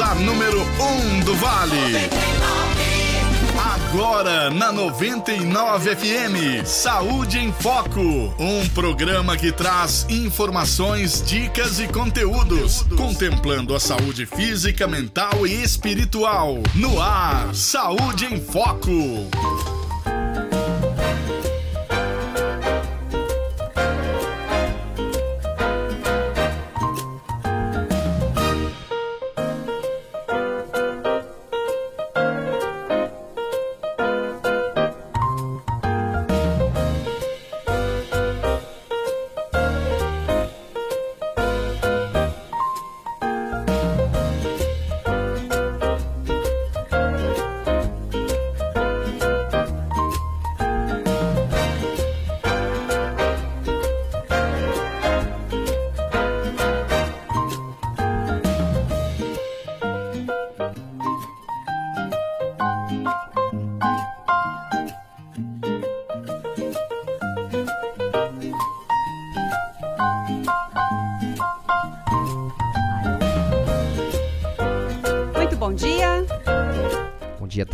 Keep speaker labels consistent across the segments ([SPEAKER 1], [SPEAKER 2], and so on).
[SPEAKER 1] A número 1 um do Vale. 99. Agora na 99 FM, Saúde em Foco. Um programa que traz informações, dicas e conteúdos, contemplando a saúde física, mental e espiritual. No ar, Saúde em Foco.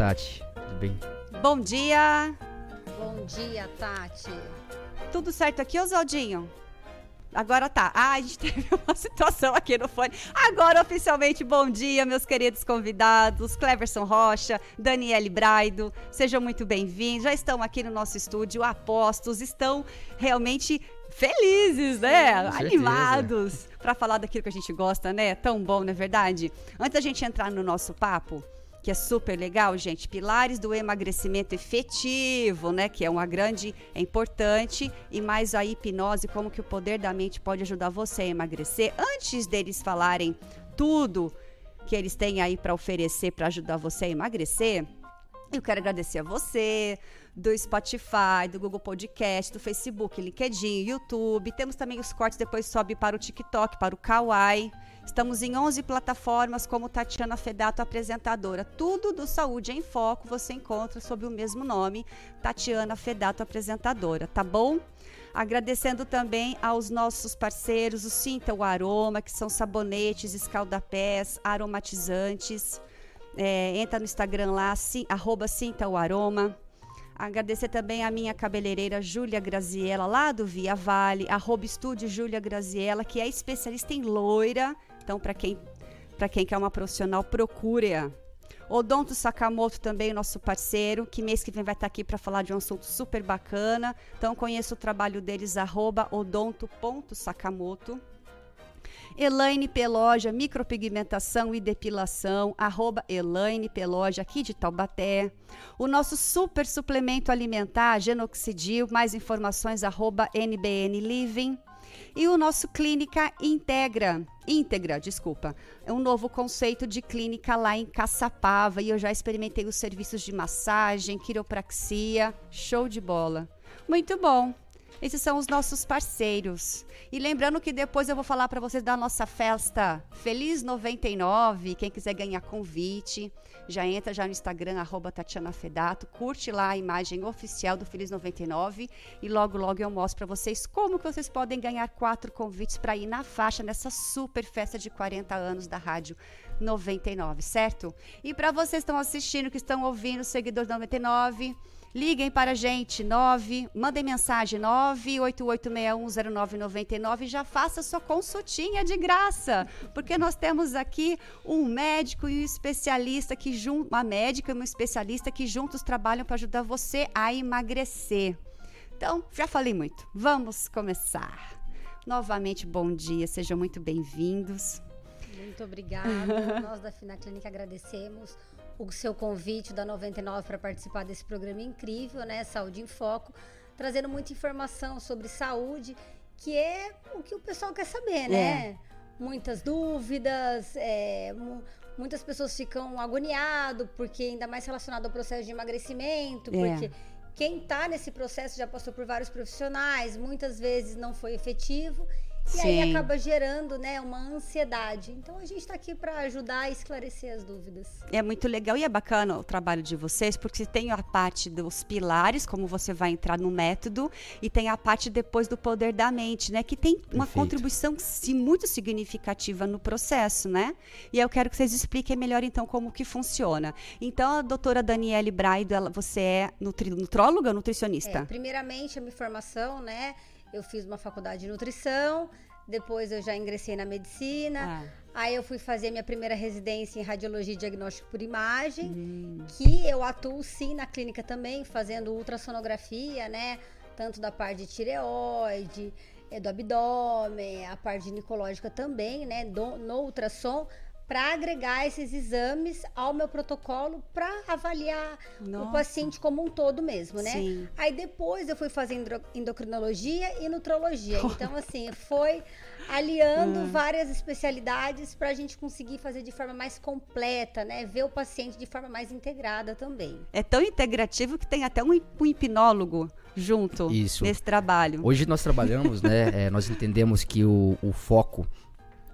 [SPEAKER 2] Tati. Tudo bem?
[SPEAKER 3] Bom dia.
[SPEAKER 4] Bom dia, Tati.
[SPEAKER 3] Tudo certo aqui, Oswaldinho? Agora tá. Ah, a gente teve uma situação aqui no fone. Agora, oficialmente, bom dia, meus queridos convidados. Cleverson Rocha, Daniele Braido. Sejam muito bem-vindos. Já estão aqui no nosso estúdio. Apostos estão realmente felizes, né?
[SPEAKER 2] Sim,
[SPEAKER 3] Animados para falar daquilo que a gente gosta, né? Tão bom, não é verdade? Antes da gente entrar no nosso papo, que é super legal, gente. Pilares do emagrecimento efetivo, né? Que é uma grande, é importante. E mais a hipnose, como que o poder da mente pode ajudar você a emagrecer. Antes deles falarem tudo que eles têm aí para oferecer para ajudar você a emagrecer, eu quero agradecer a você, do Spotify, do Google Podcast, do Facebook, LinkedIn, YouTube. Temos também os cortes, depois sobe para o TikTok, para o Kawaii. Estamos em 11 plataformas como Tatiana Fedato, apresentadora. Tudo do Saúde em Foco você encontra sob o mesmo nome, Tatiana Fedato, apresentadora, tá bom? Agradecendo também aos nossos parceiros, o Sinta o Aroma, que são sabonetes, escaldapés, aromatizantes. É, entra no Instagram lá, sim, arroba Sinta o Aroma. Agradecer também a minha cabeleireira Júlia Graziella, lá do Via Vale, arroba Estúdio Júlia Graziella, que é especialista em loira então, para quem, quem quer uma profissional, procure-a. Odonto Sakamoto também, nosso parceiro, que mês que vem vai estar aqui para falar de um assunto super bacana. Então, conheça o trabalho deles, arroba odonto.sakamoto. Elaine Peloja, micropigmentação e depilação, arroba Elaine Peloja, aqui de Taubaté. O nosso super suplemento alimentar, Genoxidil, mais informações, arroba NBN Living. E o nosso Clínica Integra, íntegra, desculpa, é um novo conceito de clínica lá em Caçapava e eu já experimentei os serviços de massagem, quiropraxia, show de bola. Muito bom. Esses são os nossos parceiros. E lembrando que depois eu vou falar para vocês da nossa festa Feliz 99. Quem quiser ganhar convite, já entra já no Instagram, arroba Tatiana Fedato, curte lá a imagem oficial do Feliz 99 e logo, logo eu mostro para vocês como que vocês podem ganhar quatro convites para ir na faixa nessa super festa de 40 anos da Rádio 99, certo? E para vocês que estão assistindo, que estão ouvindo, seguidores 99, Liguem para a gente, 9, mandem mensagem 988610999 e já faça sua consultinha de graça, porque nós temos aqui um médico e um especialista que junto, uma médica e um especialista que juntos trabalham para ajudar você a emagrecer. Então, já falei muito. Vamos começar. Novamente, bom dia, sejam muito bem-vindos.
[SPEAKER 4] Muito obrigada. Nós da Fina Clínica agradecemos o seu convite da 99 para participar desse programa incrível, né? Saúde em Foco, trazendo muita informação sobre saúde, que é o que o pessoal quer saber, né? É. Muitas dúvidas, é, muitas pessoas ficam agoniadas, porque ainda mais relacionado ao processo de emagrecimento, é. porque quem está nesse processo já passou por vários profissionais, muitas vezes não foi efetivo. E Sim. aí acaba gerando, né, uma ansiedade. Então a gente está aqui para ajudar a esclarecer as dúvidas.
[SPEAKER 3] É muito legal e é bacana o trabalho de vocês, porque tem a parte dos pilares, como você vai entrar no método, e tem a parte depois do poder da mente, né, que tem uma Perfeito. contribuição sim, muito significativa no processo, né? E eu quero que vocês expliquem melhor então como que funciona. Então a doutora Daniele Braido, ela, você é nutri, nutróloga ou nutricionista? É,
[SPEAKER 4] primeiramente a minha formação, né, eu fiz uma faculdade de nutrição, depois eu já ingressei na medicina. Ah. Aí eu fui fazer minha primeira residência em radiologia e diagnóstico por imagem, hum. que eu atuo sim na clínica também, fazendo ultrassonografia, né? Tanto da parte de tireoide, é, do abdômen, a parte ginecológica também, né? Do, no ultrassom para agregar esses exames ao meu protocolo para avaliar Nossa. o paciente como um todo mesmo, né? Sim. Aí depois eu fui fazer endocrinologia e nutrologia. Então, assim, foi aliando hum. várias especialidades para a gente conseguir fazer de forma mais completa, né? Ver o paciente de forma mais integrada também.
[SPEAKER 3] É tão integrativo que tem até um, um hipnólogo junto Isso. nesse trabalho.
[SPEAKER 2] Hoje nós trabalhamos, né? É, nós entendemos que o, o foco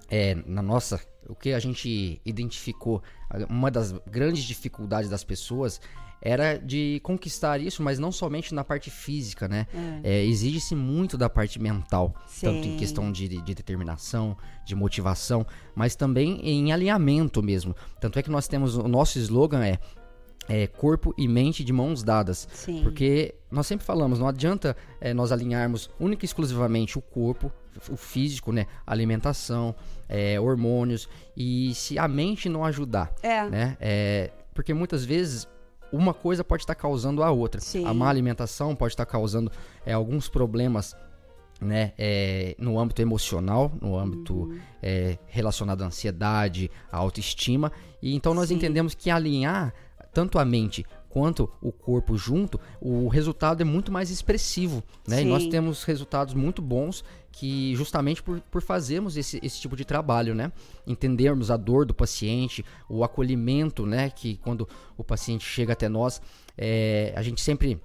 [SPEAKER 2] é, na nossa o que a gente identificou, uma das grandes dificuldades das pessoas era de conquistar isso, mas não somente na parte física, né? É. É, Exige-se muito da parte mental, Sim. tanto em questão de, de, determinação, de motivação, mas também em alinhamento mesmo. Tanto é que nós temos o nosso slogan é é, corpo e mente de mãos dadas. Sim. Porque nós sempre falamos, não adianta é, nós alinharmos única e exclusivamente o corpo, o físico, né? Alimentação, é, hormônios. E se a mente não ajudar, é. né? É, porque muitas vezes uma coisa pode estar causando a outra. Sim. A má alimentação pode estar causando é, alguns problemas né, é, no âmbito emocional, no âmbito uhum. é, relacionado à ansiedade, à autoestima. E então nós Sim. entendemos que alinhar tanto a mente quanto o corpo junto, o resultado é muito mais expressivo, né? E nós temos resultados muito bons que justamente por, por fazermos esse, esse tipo de trabalho, né? Entendermos a dor do paciente, o acolhimento, né? Que quando o paciente chega até nós, é, a gente sempre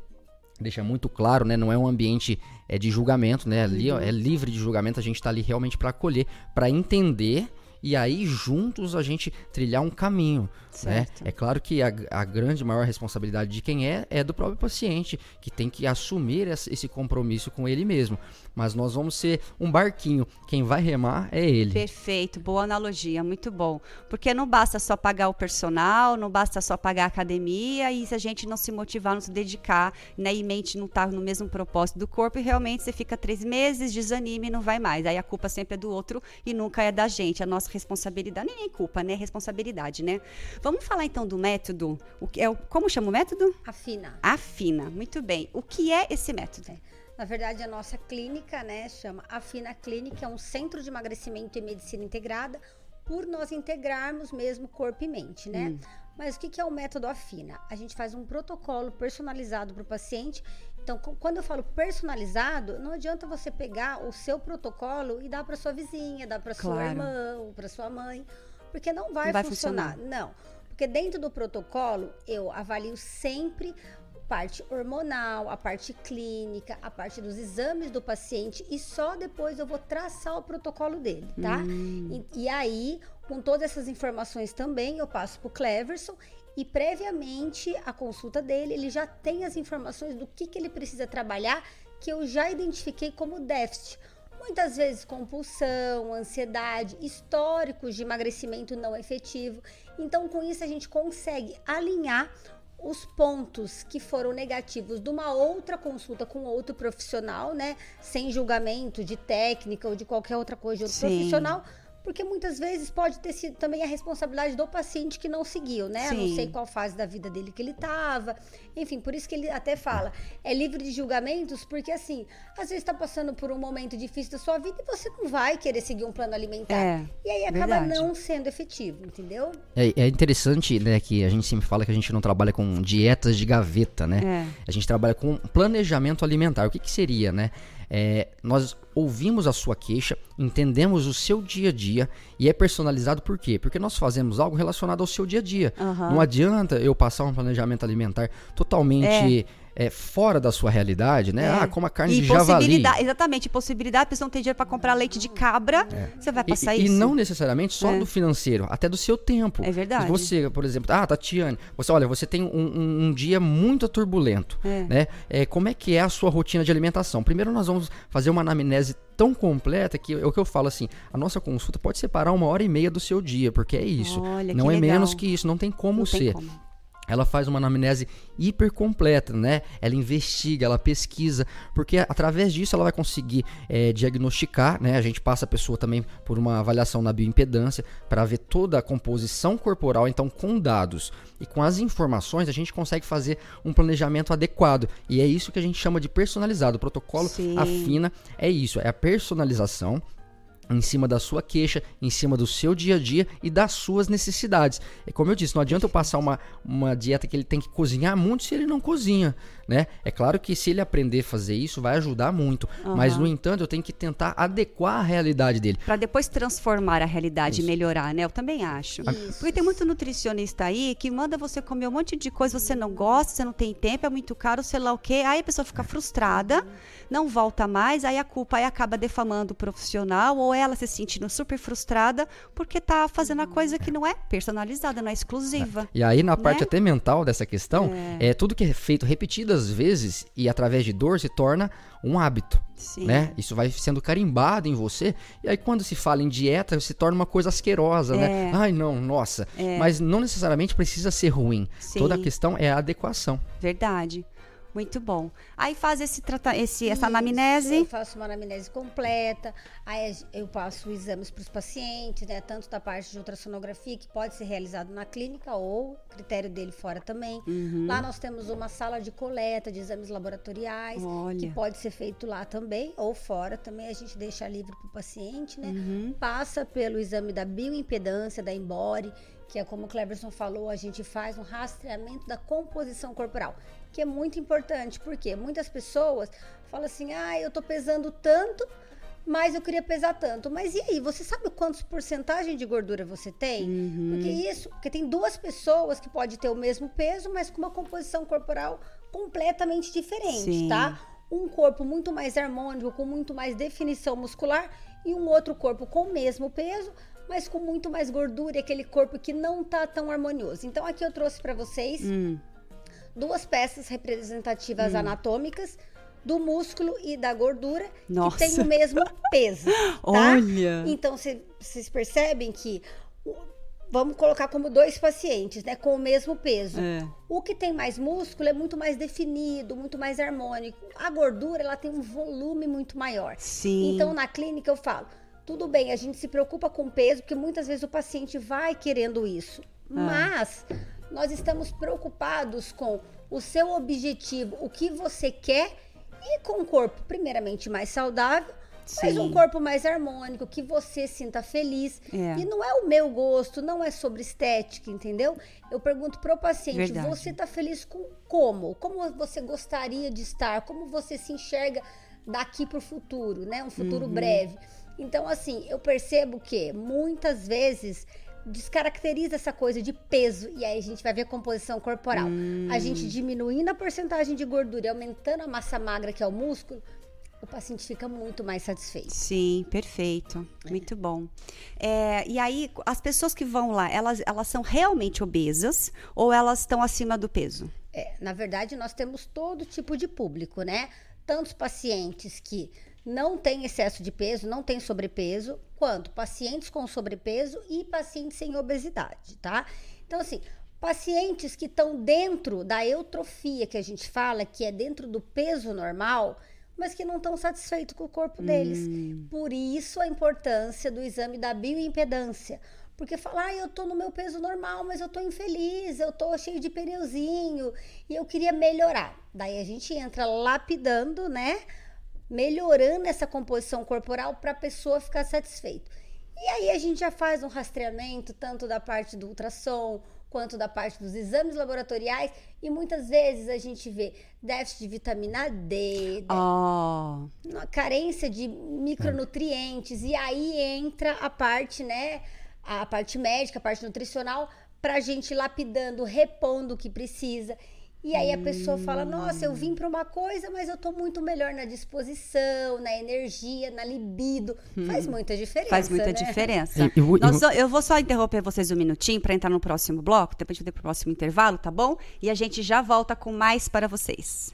[SPEAKER 2] deixa muito claro, né? Não é um ambiente é, de julgamento, né? Ali ó, é livre de julgamento, a gente está ali realmente para acolher, para entender e aí juntos a gente trilhar um caminho. Né? É claro que a, a, grande maior responsabilidade de quem é é do próprio paciente, que tem que assumir esse compromisso com ele mesmo. Mas nós vamos ser um barquinho, quem vai remar é ele.
[SPEAKER 3] Perfeito, boa analogia, muito bom. Porque não basta só pagar o personal, não basta só pagar a academia e se a gente não se motivar, não se dedicar, né, e mente não estar tá no mesmo propósito do corpo, e realmente você fica três meses, desanima e não vai mais. Aí a culpa sempre é do outro e nunca é da gente. A nossa responsabilidade, nem culpa, né? Responsabilidade, né? Vamos falar então do método. O que é o, como chama o método?
[SPEAKER 4] Afina.
[SPEAKER 3] Afina, muito bem. O que é esse método? É.
[SPEAKER 4] Na verdade, a nossa clínica, né, chama Afina Clínica, é um centro de emagrecimento e medicina integrada, por nós integrarmos mesmo corpo e mente, né? Hum. Mas o que é o método Afina? A gente faz um protocolo personalizado para o paciente. Então, quando eu falo personalizado, não adianta você pegar o seu protocolo e dar para sua vizinha, dar para claro. sua irmã ou para sua mãe, porque não vai, vai funcionar. funcionar. Não. Porque dentro do protocolo, eu avalio sempre parte hormonal, a parte clínica, a parte dos exames do paciente e só depois eu vou traçar o protocolo dele, tá? Hum. E, e, aí, com todas essas informações também, eu passo para o Cleverson e previamente a consulta dele, ele já tem as informações do que, que ele precisa trabalhar que eu já identifiquei como déficit. Muitas vezes compulsão, ansiedade, históricos de emagrecimento não efetivo. Então, com isso, a gente consegue alinhar os pontos que foram negativos de uma outra consulta com outro profissional, né? Sem julgamento de técnica ou de qualquer outra coisa de outro Sim. profissional porque muitas vezes pode ter sido também a responsabilidade do paciente que não seguiu, né? Sim. Não sei qual fase da vida dele que ele estava. Enfim, por isso que ele até fala, é livre de julgamentos, porque assim, às vezes está passando por um momento difícil da sua vida e você não vai querer seguir um plano alimentar. É, e aí acaba verdade. não sendo efetivo, entendeu?
[SPEAKER 2] É, é, interessante, né, que a gente sempre fala que a gente não trabalha com dietas de gaveta, né? É. A gente trabalha com planejamento alimentar. O que, que seria, né? É, nós ouvimos a sua queixa, entendemos o seu dia a dia e é personalizado por quê? Porque nós fazemos algo relacionado ao seu dia a dia. Uhum. Não adianta eu passar um planejamento alimentar totalmente é, fora da sua realidade, né?
[SPEAKER 3] É.
[SPEAKER 2] Ah, como a carne
[SPEAKER 3] e
[SPEAKER 2] de javali.
[SPEAKER 3] possibilidade, exatamente, possibilidade, a pessoa não tem dinheiro para comprar leite de cabra, você vai
[SPEAKER 2] É. E-
[SPEAKER 3] passar
[SPEAKER 2] e,
[SPEAKER 3] isso?
[SPEAKER 2] não necessariamente só
[SPEAKER 3] É.
[SPEAKER 2] do financeiro, até do seu tempo.
[SPEAKER 3] É verdade.
[SPEAKER 2] Se Você, por exemplo, ah, Tatiane, você olha, você tem um, um- um dia muito turbulento,
[SPEAKER 3] É.
[SPEAKER 2] né? É, como é que é a sua rotina de alimentação? Primeiro nós vamos fazer uma anamnese tão completa que é o que eu falo assim, a nossa consulta pode separar uma hora e meia do seu dia, porque é isso.
[SPEAKER 3] Olha,
[SPEAKER 2] não é
[SPEAKER 3] legal.
[SPEAKER 2] menos que isso, não tem como
[SPEAKER 3] Não tem
[SPEAKER 2] ser.
[SPEAKER 3] como.
[SPEAKER 2] Ela faz uma anamnese hiper completa, né? Ela investiga, ela pesquisa, porque através disso ela vai conseguir eh, diagnosticar, né? A gente passa a pessoa também por uma avaliação na bioimpedância para ver toda a composição corporal, então com dados e com as informações a gente consegue fazer um planejamento adequado. E é isso que a gente chama de personalizado. O protocolo
[SPEAKER 3] Sim.
[SPEAKER 2] afina é isso, é a personalização em cima da sua queixa, em cima do seu dia a dia e das suas necessidades. É como eu disse, não adianta eu passar uma, uma dieta que ele tem que cozinhar muito se ele não cozinha, né? É claro que se ele aprender a fazer isso vai ajudar muito, mas no entanto eu tenho que tentar adequar a realidade dele.
[SPEAKER 3] Para depois transformar a realidade e melhorar, né? Eu também acho.
[SPEAKER 4] Isso.
[SPEAKER 3] Porque tem muito nutricionista aí que manda você comer um monte de coisa, você não gosta, você não tem tempo, é muito caro, sei lá o quê. Aí a pessoa fica frustrada, não volta mais, aí a culpa aí acaba defamando o profissional ou ela se sentindo super frustrada porque tá fazendo a coisa que não é personalizada, não é exclusiva.
[SPEAKER 2] E aí, na parte
[SPEAKER 3] Né?
[SPEAKER 2] até mental dessa questão, é. tudo que é feito repetidas vezes e através de dor se torna um hábito.
[SPEAKER 3] Sim.
[SPEAKER 2] Né? Isso vai sendo carimbado em você. E aí, quando se fala em dieta, se torna uma coisa asquerosa, né?
[SPEAKER 3] É.
[SPEAKER 2] Ai, não, nossa. Mas não necessariamente precisa ser ruim.
[SPEAKER 3] Sim.
[SPEAKER 2] Toda a questão é a adequação.
[SPEAKER 3] Verdade. Muito bom. Aí faz esse, esse essa
[SPEAKER 4] Isso, Eu
[SPEAKER 3] anamnese.
[SPEAKER 4] faço uma anamnese completa, aí eu passo exames para os pacientes, né? Tanto da parte de ultrassonografia, que pode ser realizado na clínica, ou critério dele fora também.
[SPEAKER 3] Uhum.
[SPEAKER 4] Lá nós temos uma sala de coleta de exames laboratoriais,
[SPEAKER 3] Olha.
[SPEAKER 4] que pode ser feito lá também, ou fora também, a gente deixa livre para o paciente, né?
[SPEAKER 3] Uhum.
[SPEAKER 4] Passa pelo exame da bioimpedância, da Embore, que é como o Cleberson falou, a gente faz um rastreamento da composição corporal, que é muito importante, porque muitas pessoas falam assim, ah, eu tô pesando tanto, mas eu queria pesar tanto. Mas e aí, você sabe quantos porcentagem de gordura você tem?
[SPEAKER 3] Uhum.
[SPEAKER 4] Porque isso, porque tem duas pessoas que podem ter o mesmo peso, mas com uma composição corporal completamente diferente,
[SPEAKER 3] Sim.
[SPEAKER 4] tá? Um corpo muito mais harmônico, com muito mais definição muscular, e um outro corpo com o mesmo peso, mas com muito mais gordura, e aquele corpo que não tá tão harmonioso. Então aqui eu trouxe para vocês
[SPEAKER 3] Hum.
[SPEAKER 4] Duas peças representativas anatômicas do músculo e da gordura
[SPEAKER 3] Nossa.
[SPEAKER 4] que tem o mesmo peso. tá?
[SPEAKER 3] Olha!
[SPEAKER 4] Então cê- vocês percebem que vamos colocar como dois pacientes, né, com o mesmo peso.
[SPEAKER 3] É.
[SPEAKER 4] O que tem mais músculo é muito mais definido, muito mais harmônico. A gordura ela tem um volume muito maior.
[SPEAKER 3] Sim.
[SPEAKER 4] Então na clínica eu falo, tudo bem, a gente se preocupa com o peso, porque muitas vezes o paciente vai querendo isso.
[SPEAKER 3] Ah.
[SPEAKER 4] Mas nós estamos preocupados com o seu objetivo, o que você quer e com um corpo primeiramente mais saudável, mas
[SPEAKER 3] Sim.
[SPEAKER 4] um corpo mais harmônico, que você sinta feliz.
[SPEAKER 3] É.
[SPEAKER 4] E não é o meu gosto, não é sobre estética, entendeu? Eu pergunto pro paciente,
[SPEAKER 3] Verdade.
[SPEAKER 4] você tá feliz com como? Como você gostaria de estar? Como você se enxerga daqui pro futuro, né? Um futuro
[SPEAKER 3] Uhum.
[SPEAKER 4] breve. Então, assim, eu percebo que muitas vezes descaracteriza essa coisa de peso e aí a gente vai ver composição corporal. A gente diminuindo a porcentagem de gordura e aumentando a massa magra, que é o músculo, o paciente fica muito mais satisfeito.
[SPEAKER 3] Sim, perfeito. Muito bom. É, e aí, as pessoas que vão lá, elas, elas são realmente obesas ou elas estão acima do peso?
[SPEAKER 4] É, na verdade, nós temos todo tipo de público, né? Tantos pacientes que não têm excesso de peso, não têm sobrepeso, quanto pacientes com sobrepeso e pacientes sem obesidade, tá? Então, assim, pacientes que estão dentro da eutrofia que a gente fala, que é dentro do peso normal, mas que não estão satisfeitos com o corpo deles. Por isso a importância do exame da bioimpedância. Porque falar, ah, eu tô no meu peso normal, mas eu tô infeliz, eu tô cheio de pneuzinho e eu queria melhorar. Daí a gente entra lapidando, né? Melhorando essa composição corporal para a pessoa ficar satisfeita. E aí a gente já faz um rastreamento tanto da parte do ultrassom quanto da parte dos exames laboratoriais e muitas vezes a gente vê déficit de vitamina D,
[SPEAKER 3] Oh,
[SPEAKER 4] uma carência de micronutrientes e aí entra a parte, né, a parte médica, a parte nutricional, pra gente ir lapidando, repondo o que precisa. E aí a pessoa fala: Nossa, eu vim para uma coisa, mas eu tô muito melhor na disposição, na energia, na libido. Faz muita diferença.
[SPEAKER 3] Faz muita
[SPEAKER 4] né?
[SPEAKER 3] diferença.
[SPEAKER 2] Eu- eu-
[SPEAKER 3] Nós eu vou só interromper vocês um minutinho para entrar no próximo bloco, depois a gente vai pro próximo intervalo, tá bom? E a gente já volta com mais para vocês.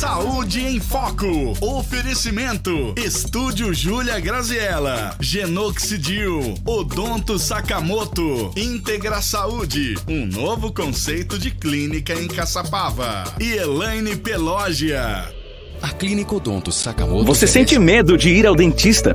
[SPEAKER 1] Saúde em Foco. Oferecimento. Estúdio Júlia Graziella. Genoxidil. Odonto Sakamoto. Integra Saúde. Um novo conceito de clínica em Caçapava. E Elaine Pelógia.
[SPEAKER 5] A Clínica Odonto Sakamoto.
[SPEAKER 6] Você sente medo de ir ao dentista?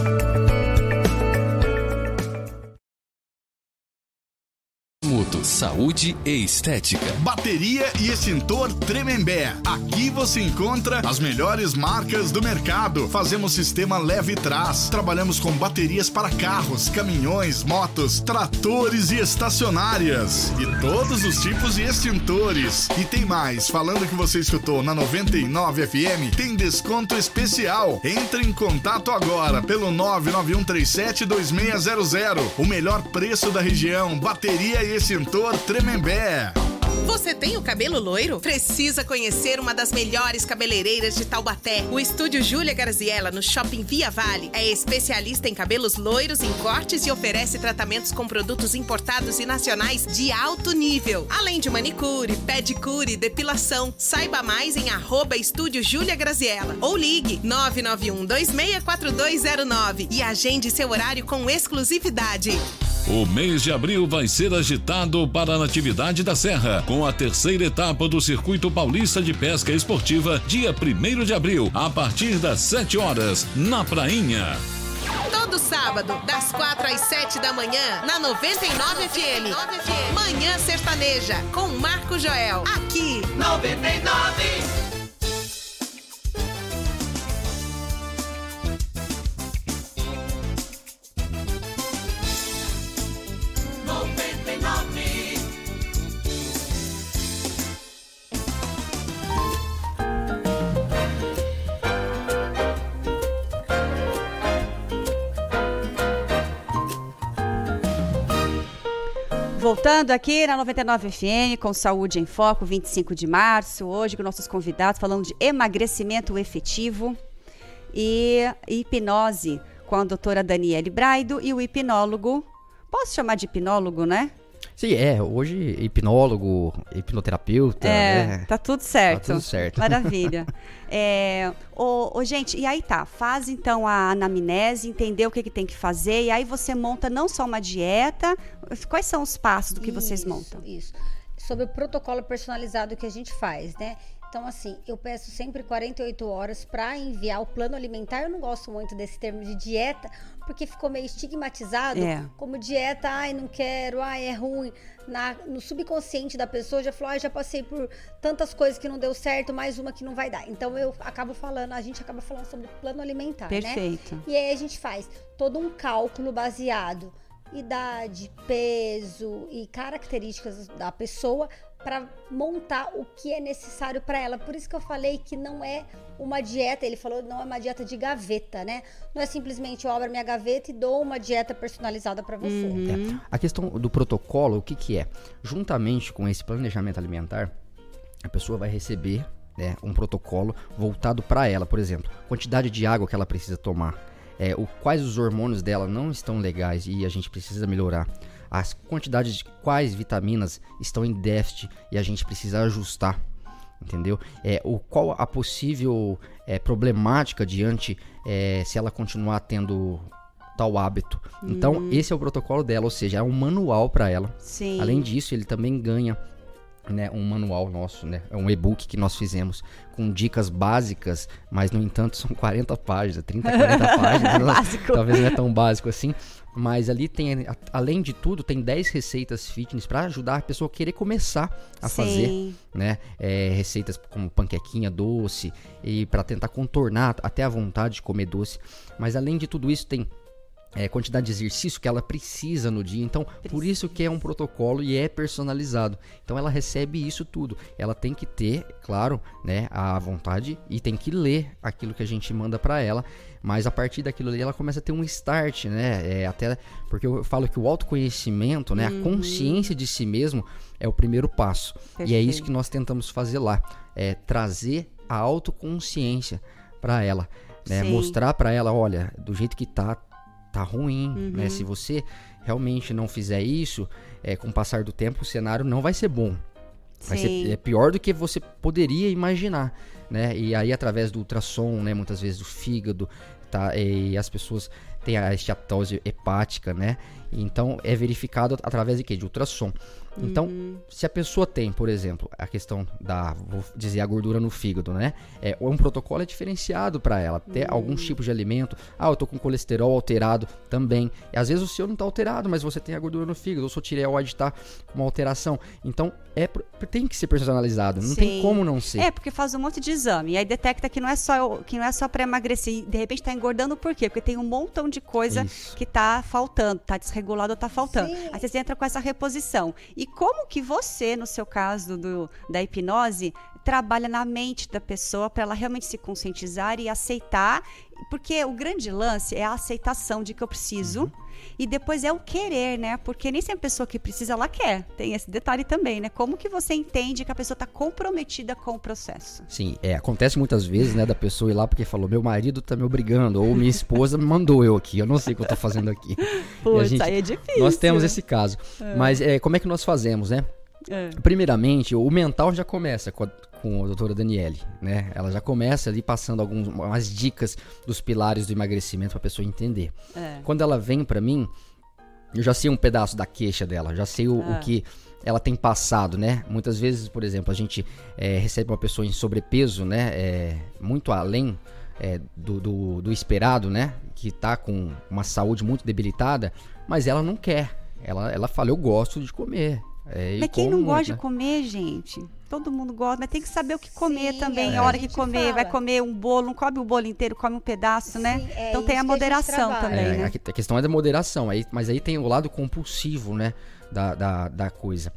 [SPEAKER 5] Saúde e Estética.
[SPEAKER 1] Bateria e extintor Tremembé. Aqui você encontra as melhores marcas do mercado. Fazemos sistema leve trás. Trabalhamos com baterias para carros, caminhões, motos, tratores e estacionárias. E todos os tipos de extintores. E tem mais, falando que você escutou na 99 FM, tem desconto especial. Entre em contato agora pelo 991372600. O melhor preço da região. Bateria e extintor Tremembé.
[SPEAKER 7] Você tem o cabelo loiro? Precisa conhecer uma das melhores cabeleireiras de Taubaté. O estúdio Júlia Garziella, no Shopping Via Vale, é especialista em cabelos loiros, em cortes e oferece tratamentos com produtos importados e nacionais de alto nível. Além de manicure, pedicure, depilação. Saiba mais em arroba estúdio Júlia Graziella ou ligue 991 264209 e agende seu horário com exclusividade.
[SPEAKER 8] O mês de abril vai ser agitado para a Natividade da Serra, com a terceira etapa do Circuito Paulista de Pesca Esportiva, dia 1 de abril, a partir das 7 horas, na Prainha.
[SPEAKER 7] Todo sábado, das 4 às 7 da manhã, na 99 FM. Manhã Sertaneja, com Marco Joel. Aqui, 99.
[SPEAKER 3] Voltando aqui na 99 FM com Saúde em Foco, 25 de março, hoje com nossos convidados falando de emagrecimento efetivo e hipnose com a doutora Daniele Braido e o hipnólogo. Posso chamar de hipnólogo, né?
[SPEAKER 2] Sim, é. Hoje, hipnólogo, hipnoterapeuta.
[SPEAKER 3] É,
[SPEAKER 2] né?
[SPEAKER 3] tá tudo certo.
[SPEAKER 2] Tá tudo certo.
[SPEAKER 3] Maravilha. é, ô, ô, gente, e aí tá, faz então a anamnese, entender o que, que tem que fazer, e aí você monta não só uma dieta, quais são os passos do que vocês
[SPEAKER 4] Isso,
[SPEAKER 3] montam?
[SPEAKER 4] Isso. Sobre o protocolo personalizado que a gente faz, né? Então, assim, eu peço sempre 48 horas para enviar o plano alimentar. Eu não gosto muito desse termo de dieta, porque ficou meio estigmatizado
[SPEAKER 3] É.
[SPEAKER 4] como dieta, ai, não quero, ai, é ruim. Na, no subconsciente da pessoa já falou, ai, já passei por tantas coisas que não deu certo, mais uma que não vai dar. Então eu acabo falando, a gente acaba falando sobre plano alimentar, né?
[SPEAKER 3] Perfeito.
[SPEAKER 4] E aí a gente faz todo um cálculo baseado idade, peso e características da pessoa para montar o que é necessário para ela. Por isso que eu falei que não é uma dieta, ele falou, não é uma dieta de gaveta, né? Não é simplesmente eu abro a minha gaveta e dou uma dieta personalizada para você.
[SPEAKER 3] Uhum.
[SPEAKER 2] É. A questão do protocolo, o que, que é? Juntamente com esse planejamento alimentar, a pessoa vai receber né, um protocolo voltado para ela, por exemplo, quantidade de água que ela precisa tomar, é, o, quais os hormônios dela não estão legais e a gente precisa melhorar, as quantidades de quais vitaminas estão em déficit e a gente precisa ajustar, entendeu? É, o, qual a possível é, problemática diante é, se ela continuar tendo tal hábito. Então, esse é o protocolo dela, ou seja, é um manual para ela.
[SPEAKER 3] Sim.
[SPEAKER 2] Além disso, ele também ganha né, um manual nosso, né, um e-book que nós fizemos com dicas básicas, mas no entanto são 40 páginas, 30, 40 páginas.
[SPEAKER 3] Básico.
[SPEAKER 2] Talvez não é tão básico assim, mas ali tem, além de tudo, tem 10 receitas fitness para ajudar a pessoa a querer começar a fazer,
[SPEAKER 3] Sim.
[SPEAKER 2] né? é, receitas como panquequinha doce e para tentar contornar até a vontade de comer doce. Mas além de tudo isso, tem é, quantidade de exercício que ela precisa no dia. Então, por isso que é um protocolo e é personalizado. Então, ela recebe isso tudo. Ela tem que ter, claro, né, a vontade e tem que ler aquilo que a gente manda para ela. Mas a partir daquilo ali, ela começa a ter um start, né? É, até porque eu falo que o autoconhecimento, né, a consciência de si mesmo é o primeiro passo. E é isso
[SPEAKER 3] Perfeito.
[SPEAKER 2] que nós tentamos fazer lá, é trazer a autoconsciência para ela, né? Mostrar para ela, olha, do jeito que tá, tá ruim, né? Se você realmente não fizer isso, é, com o passar do tempo, o cenário não vai ser bom. Vai
[SPEAKER 3] Sim.
[SPEAKER 2] ser é pior do que você poderia imaginar, né? E aí através do ultrassom, né, muitas vezes do fígado, tá? E as pessoas têm a esteatose hepática, né? Então é verificado através de quê? De ultrassom. Então,
[SPEAKER 3] Uhum.
[SPEAKER 2] se a pessoa tem, por exemplo, a questão da, vou dizer, a gordura no fígado, né? É, um protocolo é diferenciado para ela. Ter
[SPEAKER 3] Uhum.
[SPEAKER 2] alguns tipos de alimento. Ah, eu tô com colesterol alterado também. E às vezes o seu não tá alterado, mas você tem a gordura no fígado. Ou sua tireoide tá com uma alteração. Então, é, tem que ser personalizado. Não tem
[SPEAKER 3] Sim.
[SPEAKER 2] como não ser.
[SPEAKER 3] É, porque faz um monte de exame. E aí detecta que não é só, que não é só para emagrecer. E de repente tá engordando por quê? Porque tem um montão de coisa
[SPEAKER 2] Isso.
[SPEAKER 3] que tá faltando, tá desregulado ou tá faltando.
[SPEAKER 4] Sim.
[SPEAKER 3] Aí vocês entram com essa reposição. E como que você, no seu caso do, da hipnose, trabalha na mente da pessoa para ela realmente se conscientizar e aceitar? Porque o grande lance é a aceitação de que eu preciso.
[SPEAKER 2] Uhum.
[SPEAKER 3] E depois é o querer, né? Porque nem sempre a pessoa que precisa, ela quer. Tem esse detalhe também, né? Como que você entende que a pessoa está comprometida com o processo?
[SPEAKER 2] Sim, é, acontece muitas vezes, né, da pessoa ir lá porque falou, meu marido tá me obrigando, ou minha esposa me mandou eu aqui, eu não sei o que eu tô fazendo aqui.
[SPEAKER 3] Putz,
[SPEAKER 2] gente-
[SPEAKER 3] aí é difícil.
[SPEAKER 2] Nós temos esse caso. Mas é, como é que nós fazemos, né?
[SPEAKER 3] É.
[SPEAKER 2] Primeiramente, o mental já começa com a, doutora Daniele, né? Ela já começa ali passando algumas dicas dos pilares do emagrecimento para a pessoa entender.
[SPEAKER 3] É.
[SPEAKER 2] Quando ela vem para mim, eu já sei um pedaço da queixa dela, já sei o, o
[SPEAKER 3] Ah.
[SPEAKER 2] que ela tem passado, né? Muitas vezes, por exemplo, a gente é, recebe uma pessoa em sobrepeso, né? É, muito além é, do, do, do esperado, né? Que tá com uma saúde muito debilitada, mas ela não quer. Ela, ela fala, eu gosto de comer. É, e
[SPEAKER 3] Mas quem não
[SPEAKER 2] muito,
[SPEAKER 3] gosta
[SPEAKER 2] né?
[SPEAKER 3] de comer, gente? Todo mundo gosta, mas tem que saber o que comer
[SPEAKER 4] Sim,
[SPEAKER 3] também.
[SPEAKER 4] é.
[SPEAKER 3] A hora que comer, vai
[SPEAKER 4] fala.
[SPEAKER 3] comer um bolo, não come o bolo inteiro, come um pedaço, né?
[SPEAKER 4] Sim, é
[SPEAKER 3] então tem a moderação também,
[SPEAKER 2] É,
[SPEAKER 3] né?
[SPEAKER 2] a que- a questão é da moderação, aí, mas aí tem o lado compulsivo, né, da, da, da coisa.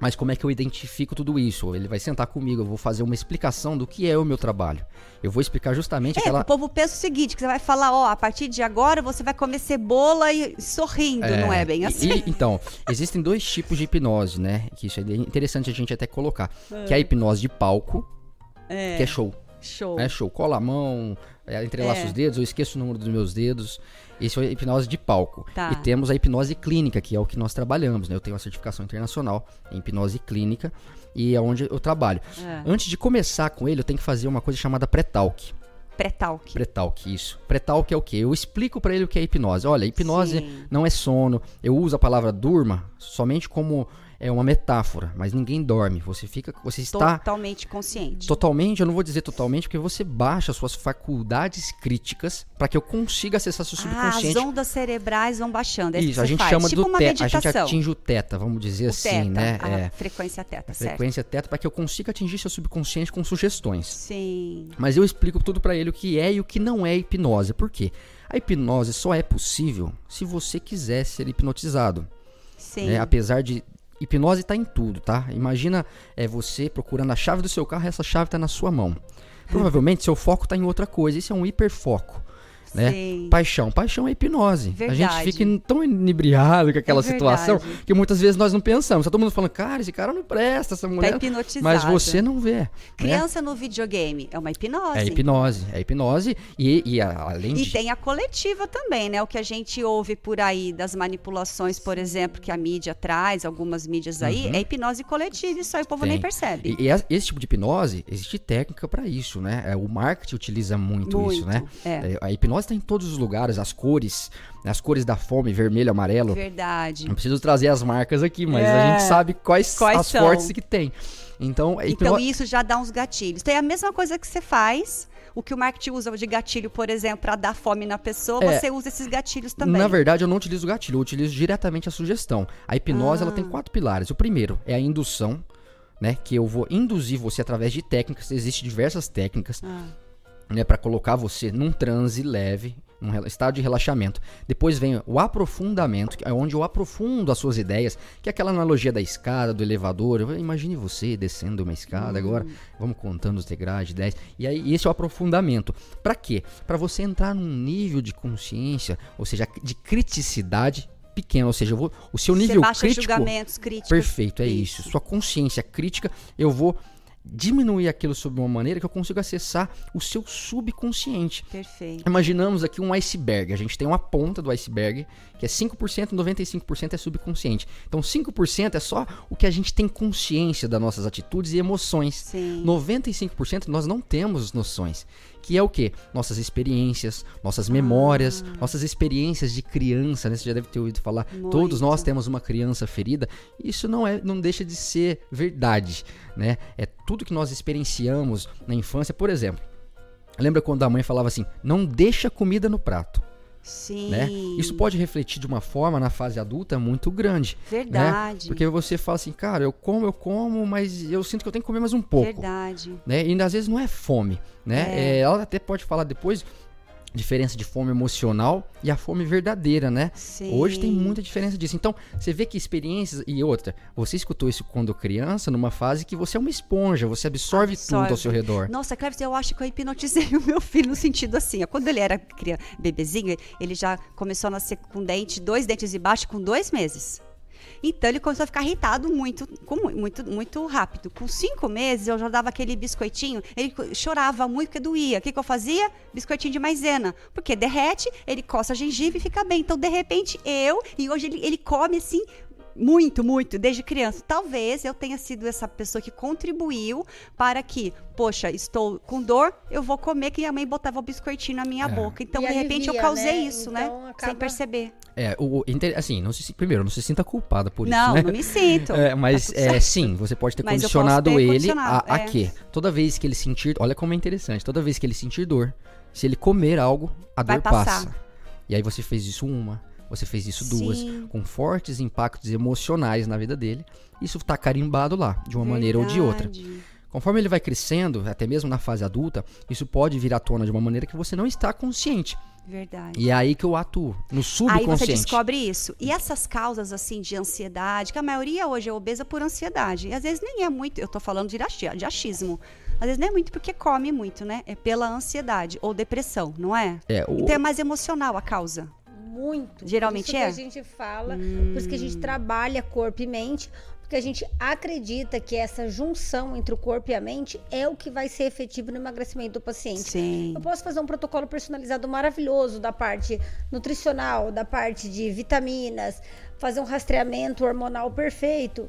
[SPEAKER 2] Mas como é que eu identifico tudo isso? Ele vai sentar comigo, eu vou fazer uma explicação do que é o meu trabalho. Eu vou explicar justamente
[SPEAKER 3] É,
[SPEAKER 2] aquela...
[SPEAKER 3] o povo pensa o seguinte, que você vai falar, ó, a partir de agora você vai comer cebola e sorrindo, não é bem assim?
[SPEAKER 2] e- então, existem dois tipos de hipnose, né? Que isso é interessante a gente até colocar. Que é a hipnose de palco, que é show.
[SPEAKER 3] Show.
[SPEAKER 2] É show. Cola a mão, é, entrelaça
[SPEAKER 3] É.
[SPEAKER 2] os dedos, eu esqueço o número dos meus dedos. Isso é hipnose de palco.
[SPEAKER 3] Tá.
[SPEAKER 2] E temos a hipnose clínica, que é o que nós trabalhamos. Né? Eu tenho uma certificação internacional em hipnose clínica e é onde eu trabalho.
[SPEAKER 3] É.
[SPEAKER 2] Antes de começar com ele, eu tenho que fazer uma coisa chamada pré-talk.
[SPEAKER 3] Pré-talk.
[SPEAKER 2] Pré-talk, isso. Pré-talk é o quê? Eu explico pra ele o que é hipnose. Olha, hipnose
[SPEAKER 3] Sim.
[SPEAKER 2] não é sono. Eu uso a palavra durma somente como é uma metáfora, mas ninguém dorme. Você fica, você está
[SPEAKER 3] Totalmente consciente.
[SPEAKER 2] totalmente, eu não vou dizer totalmente, porque você baixa suas faculdades críticas para que eu consiga acessar seu
[SPEAKER 3] Ah, as
[SPEAKER 2] subconsciente.
[SPEAKER 3] ondas cerebrais vão baixando. É isso,
[SPEAKER 2] Isso, a gente
[SPEAKER 3] faz.
[SPEAKER 2] chama
[SPEAKER 3] tipo
[SPEAKER 2] do teta, a gente atinge o teta, vamos dizer
[SPEAKER 3] o
[SPEAKER 2] assim,
[SPEAKER 3] teta,
[SPEAKER 2] né?
[SPEAKER 3] a
[SPEAKER 2] É,
[SPEAKER 3] frequência teta,
[SPEAKER 2] a
[SPEAKER 3] certo?
[SPEAKER 2] frequência teta para que eu consiga atingir seu subconsciente com sugestões.
[SPEAKER 3] Sim.
[SPEAKER 2] Mas eu explico tudo pra ele o que é e o que não é hipnose. Por quê? A hipnose só é possível se você quiser ser hipnotizado.
[SPEAKER 3] Sim.
[SPEAKER 2] né? Apesar de. Hipnose tá em tudo, tá? Imagina é, você procurando a chave do seu carro e essa chave tá na sua mão. Provavelmente seu foco tá em outra coisa. Isso é um hiperfoco. Né?
[SPEAKER 3] Sim.
[SPEAKER 2] Paixão. Paixão é hipnose. A
[SPEAKER 3] Verdade.
[SPEAKER 2] gente fica tão inebriado com aquela
[SPEAKER 3] É
[SPEAKER 2] situação que muitas vezes nós não pensamos. Tá todo mundo falando, cara, esse cara não presta, essa
[SPEAKER 3] Tá
[SPEAKER 2] mulher.
[SPEAKER 3] hipnotizado.
[SPEAKER 2] Mas você não vê. né?
[SPEAKER 3] Criança no videogame é uma hipnose.
[SPEAKER 2] É hipnose. É hipnose. E, e a- além
[SPEAKER 3] E
[SPEAKER 2] de.
[SPEAKER 3] tem a coletiva também, né? O que a gente ouve por aí das manipulações, por exemplo, que a mídia traz, algumas mídias aí, é hipnose coletiva, isso aí o povo nem
[SPEAKER 2] Uhum. Tem.
[SPEAKER 3] percebe.
[SPEAKER 2] E, e esse tipo de hipnose, existe técnica pra isso, né? É, o marketing utiliza muito, isso,
[SPEAKER 3] Muito,
[SPEAKER 2] né?
[SPEAKER 3] é.
[SPEAKER 2] a hipnose tá em todos os lugares, as cores, né, as cores da fome, vermelho, amarelo.
[SPEAKER 3] Verdade.
[SPEAKER 2] Não preciso trazer as marcas aqui, mas
[SPEAKER 3] É.
[SPEAKER 2] a gente sabe quais,
[SPEAKER 3] Quais
[SPEAKER 2] as
[SPEAKER 3] são.
[SPEAKER 2] fortes que tem. Então,
[SPEAKER 3] Então
[SPEAKER 2] hipno-
[SPEAKER 3] isso já dá uns gatilhos. Então é a mesma coisa que você faz. O que o marketing usa de gatilho, por exemplo, para dar fome na pessoa,
[SPEAKER 2] É.
[SPEAKER 3] você usa esses gatilhos também.
[SPEAKER 2] Na verdade, eu não utilizo gatilho, eu utilizo diretamente a sugestão. A hipnose, ela
[SPEAKER 3] Ah.
[SPEAKER 2] tem quatro pilares. O primeiro é a indução, né? Que eu vou induzir você através de técnicas. Existem diversas técnicas,
[SPEAKER 3] Ah.
[SPEAKER 2] Né? Para colocar você num transe leve, num estado de relaxamento. Depois vem o aprofundamento, que é onde eu aprofundo as suas ideias, que é aquela analogia da escada, do elevador. Eu- Imagine você descendo uma escada agora, vamos contando os degraus de 10. E aí, esse é o aprofundamento. Para quê? Para você entrar num nível de consciência, ou seja, de criticidade pequeno, ou seja, vou, o seu
[SPEAKER 3] Você
[SPEAKER 2] nível
[SPEAKER 3] baixa
[SPEAKER 2] crítico
[SPEAKER 3] julgamentos, críticas.
[SPEAKER 2] Perfeito, é isso. Sua consciência crítica, eu vou diminuir aquilo sob uma maneira que eu consigo acessar o seu subconsciente.
[SPEAKER 3] Perfeito.
[SPEAKER 2] Imaginamos aqui um iceberg. A gente tem uma ponta do iceberg, que é 5%, 95% é subconsciente. Então 5% é só o que a gente tem consciência das nossas atitudes e emoções.
[SPEAKER 3] Sim.
[SPEAKER 2] 95% nós não temos noções. Que é o quê? Nossas experiências, nossas memórias, nossas experiências de criança, né? Você já deve ter ouvido falar. Todos nós
[SPEAKER 3] Muito.
[SPEAKER 2] temos uma criança ferida. Isso não é, não deixa de ser verdade, né? É tudo que nós experienciamos na infância, por exemplo. Lembra quando a mãe falava assim: "Não deixa comida no prato",
[SPEAKER 3] Sim.
[SPEAKER 2] né? Isso pode refletir de uma forma na fase adulta muito grande.
[SPEAKER 3] Verdade.
[SPEAKER 2] Né? Porque você fala assim, cara, eu como, eu como, mas eu sinto que eu tenho que comer mais um pouco.
[SPEAKER 3] Verdade.
[SPEAKER 2] Né? E às vezes não é fome, né?
[SPEAKER 3] É.
[SPEAKER 2] É, ela até pode falar depois diferença de fome emocional e a fome verdadeira, né?
[SPEAKER 3] Sim.
[SPEAKER 2] Hoje tem muita diferença disso. Então, você vê que experiências e outra, você escutou isso quando criança, numa fase que você é uma esponja, você absorve, tudo ao
[SPEAKER 3] Absorve.
[SPEAKER 2] seu redor.
[SPEAKER 3] Nossa, Cleves, eu acho que eu hipnotizei o meu filho no sentido assim. ó, Quando ele era criança, bebezinho, ele já começou a nascer com dente, dois dentes de baixo com dois meses. Então ele começou a ficar irritado muito, com mu- muito, muito rápido. Com cinco meses eu já dava aquele biscoitinho. Ele chorava muito porque doía. O que, que eu fazia? Biscoitinho de maisena. Porque derrete, ele coça a gengiva e fica bem. Então, de repente, eu, e hoje ele, ele come assim. Muito, muito, desde criança. Talvez eu tenha sido essa pessoa que contribuiu para que, poxa, estou com dor, eu vou comer que a mãe botava o biscoitinho na minha boca. Então,
[SPEAKER 4] E
[SPEAKER 3] de repente, eu causei
[SPEAKER 4] né?
[SPEAKER 3] isso,
[SPEAKER 4] Então,
[SPEAKER 3] né?
[SPEAKER 4] acaba-
[SPEAKER 3] Sem perceber.
[SPEAKER 2] É, o, o- assim, não se, primeiro, não se sinta culpada por
[SPEAKER 3] não,
[SPEAKER 2] isso, né?
[SPEAKER 3] não me sinto.
[SPEAKER 2] É, mas
[SPEAKER 3] Tá
[SPEAKER 2] é, sim, você pode ter
[SPEAKER 3] Mas
[SPEAKER 2] condicionado
[SPEAKER 3] ter
[SPEAKER 2] ele
[SPEAKER 3] condicionado,
[SPEAKER 2] a, a
[SPEAKER 3] é.
[SPEAKER 2] quê? Toda vez que ele sentir, olha como é interessante, toda vez que ele sentir dor, se ele comer algo, a
[SPEAKER 3] Vai
[SPEAKER 2] dor
[SPEAKER 3] passar.
[SPEAKER 2] passa. E aí você fez isso uma, você fez isso duas,
[SPEAKER 3] Sim.
[SPEAKER 2] com fortes impactos emocionais na vida dele. Isso tá carimbado lá, de uma maneira ou de outra.
[SPEAKER 3] Verdade.
[SPEAKER 2] Conforme ele vai crescendo, até mesmo na fase adulta, isso pode vir à tona de uma maneira que você não está consciente.
[SPEAKER 3] Verdade.
[SPEAKER 2] E é aí que eu atuo, no
[SPEAKER 3] Aí
[SPEAKER 2] subconsciente.
[SPEAKER 3] você descobre isso. E essas causas, assim, de ansiedade, que a maioria hoje é obesa por ansiedade. E às vezes nem é muito, eu tô falando de, de achismo. Às vezes não é muito porque come muito, né? É pela ansiedade ou depressão, não é?
[SPEAKER 2] É, o-
[SPEAKER 3] Então é mais emocional a causa.
[SPEAKER 4] Muito.
[SPEAKER 3] Geralmente
[SPEAKER 4] por isso
[SPEAKER 3] é?
[SPEAKER 4] que a gente fala, por isso que a gente trabalha corpo e mente, porque a gente acredita que essa junção entre o corpo e a mente é o que vai ser efetivo no emagrecimento do paciente.
[SPEAKER 3] Sim.
[SPEAKER 4] Eu posso fazer um protocolo personalizado maravilhoso da parte nutricional, da parte de vitaminas, fazer um rastreamento hormonal perfeito.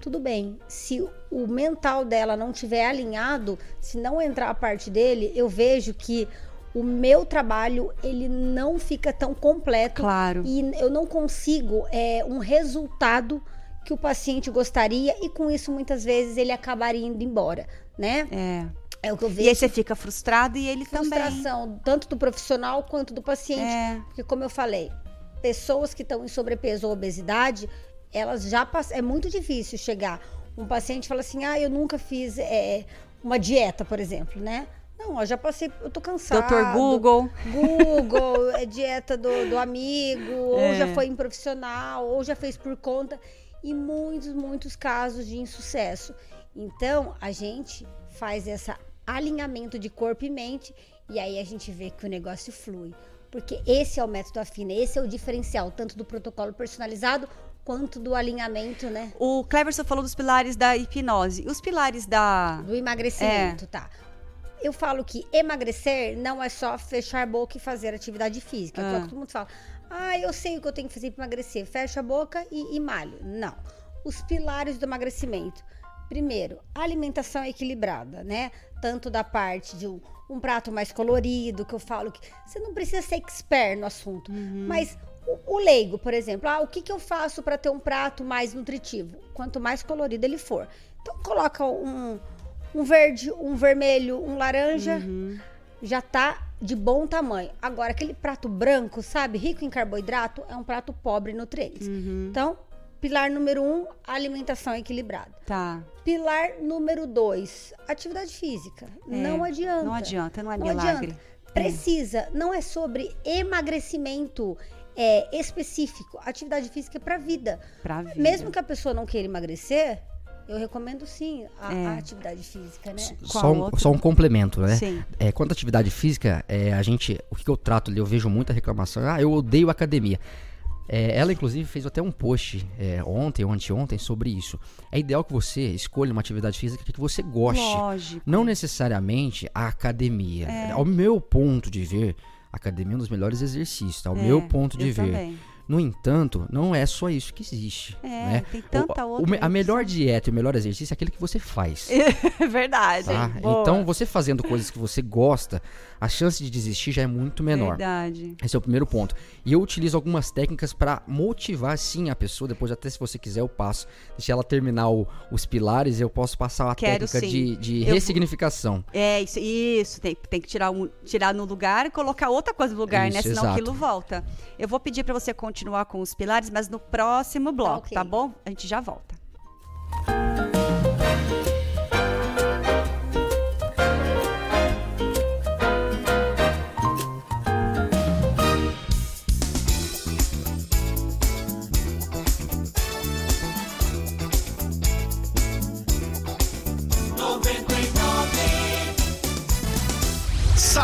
[SPEAKER 4] Tudo bem. Se o mental dela não tiver alinhado, se não entrar a parte dele, eu vejo que o meu trabalho ele não fica tão completo
[SPEAKER 3] Claro.
[SPEAKER 4] e eu não consigo é, um resultado que o paciente gostaria e com isso muitas vezes ele acabaria indo embora, né?
[SPEAKER 3] É.
[SPEAKER 4] É o que eu
[SPEAKER 3] E
[SPEAKER 4] vejo
[SPEAKER 3] aí você fica frustrado e ele também.
[SPEAKER 4] frustração tanto do profissional quanto do paciente.
[SPEAKER 3] É.
[SPEAKER 4] Porque, como eu falei, pessoas que estão em sobrepeso ou obesidade, elas já passam. É muito difícil chegar. Um paciente fala assim: ah, eu nunca fiz é, uma dieta, por exemplo, né? Não, eu já passei, eu tô cansado.
[SPEAKER 3] Doutor Google.
[SPEAKER 4] Google, é dieta do, do amigo, ou
[SPEAKER 3] É.
[SPEAKER 4] já foi em profissional, ou já fez por conta. E muitos, muitos casos de insucesso. Então, a gente faz esse alinhamento de corpo e mente, e aí a gente vê que o negócio flui. Porque esse é o método afina, esse é o diferencial, tanto do protocolo personalizado quanto do alinhamento, né?
[SPEAKER 3] O Cleverson falou dos pilares da hipnose. E os pilares da.
[SPEAKER 4] Do emagrecimento, tá? Eu falo que emagrecer não é só fechar a boca e fazer atividade física. Que é o
[SPEAKER 3] Ah.
[SPEAKER 4] que todo mundo fala. Ah, eu sei o que eu tenho que fazer para emagrecer. Fecha a boca e, e malho. Não. Os pilares do emagrecimento. Primeiro, alimentação equilibrada, né? Tanto da parte de um, um prato mais colorido, que eu falo que você não precisa ser expert no assunto,
[SPEAKER 3] Uhum.
[SPEAKER 4] mas o, o leigo, por exemplo, ah, o que, que eu faço para ter um prato mais nutritivo? Quanto mais colorido ele for. Então, coloca um, um verde, um vermelho, um laranja,
[SPEAKER 3] Uhum.
[SPEAKER 4] já tá de bom tamanho. Agora, aquele prato branco, sabe, rico em carboidrato, é um prato pobre em nutrientes.
[SPEAKER 3] Uhum.
[SPEAKER 4] Então, pilar número um, alimentação equilibrada.
[SPEAKER 3] Tá.
[SPEAKER 4] Pilar número dois, atividade física.
[SPEAKER 3] É,
[SPEAKER 4] não adianta.
[SPEAKER 3] Não adianta, não é
[SPEAKER 4] Não
[SPEAKER 3] milagre.
[SPEAKER 4] adianta. Precisa, não é sobre emagrecimento é, específico. Atividade física é para vida.
[SPEAKER 3] Pra vida.
[SPEAKER 4] Mesmo que a pessoa não queira emagrecer, eu recomendo sim a,
[SPEAKER 3] É.
[SPEAKER 4] a atividade física, né?
[SPEAKER 2] Só um, só um complemento, né?
[SPEAKER 3] Sim.
[SPEAKER 2] É, quanto à atividade física, é, a gente, o que, eu trato ali, eu vejo muita reclamação. Ah, eu odeio academia. É, ela, inclusive, fez até um post é, ontem ou anteontem sobre isso. É ideal que você escolha uma atividade física que você goste.
[SPEAKER 3] Lógico.
[SPEAKER 2] Não necessariamente a academia.
[SPEAKER 3] É.
[SPEAKER 2] Ao meu ponto de ver, a academia é um dos melhores exercícios, tá? Ao meu ponto de
[SPEAKER 3] É, eu
[SPEAKER 2] ver.
[SPEAKER 3] Também.
[SPEAKER 2] No entanto, não é só isso que existe.
[SPEAKER 3] É,
[SPEAKER 2] né?
[SPEAKER 3] tem tanta
[SPEAKER 2] O- o
[SPEAKER 3] outra
[SPEAKER 2] me- a melhor dieta e o melhor exercício é aquele que você faz.
[SPEAKER 3] É verdade.
[SPEAKER 2] tá? Então, você fazendo coisas que você gosta, a chance de desistir já é muito menor.
[SPEAKER 3] Verdade.
[SPEAKER 2] Esse é o primeiro ponto. E eu utilizo algumas técnicas pra motivar sim a pessoa. Depois, até se você quiser, eu passo. Deixa ela terminar o- os pilares eu posso passar uma
[SPEAKER 3] Quero
[SPEAKER 2] técnica
[SPEAKER 3] sim.
[SPEAKER 2] de, de
[SPEAKER 3] Eu
[SPEAKER 2] ressignificação.
[SPEAKER 3] É, isso, isso tem, tem que tirar, um, tirar no lugar e colocar outra coisa no lugar, né?
[SPEAKER 2] Isso,
[SPEAKER 3] Senão
[SPEAKER 2] exato.
[SPEAKER 3] aquilo volta. Eu vou pedir para você continuar com os pilares, mas no próximo bloco,
[SPEAKER 4] ok.
[SPEAKER 3] tá bom? A gente já volta.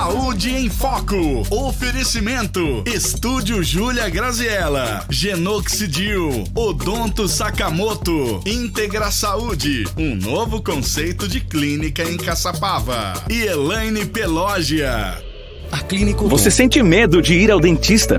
[SPEAKER 1] Saúde em Foco. Oferecimento. Estúdio Júlia Graziella. Genoxidil. Odonto Sakamoto. Integra Saúde. Um novo conceito de clínica em Caçapava. E Elaine Pelógia.
[SPEAKER 5] A Clínica.
[SPEAKER 6] Você sente medo de ir ao dentista?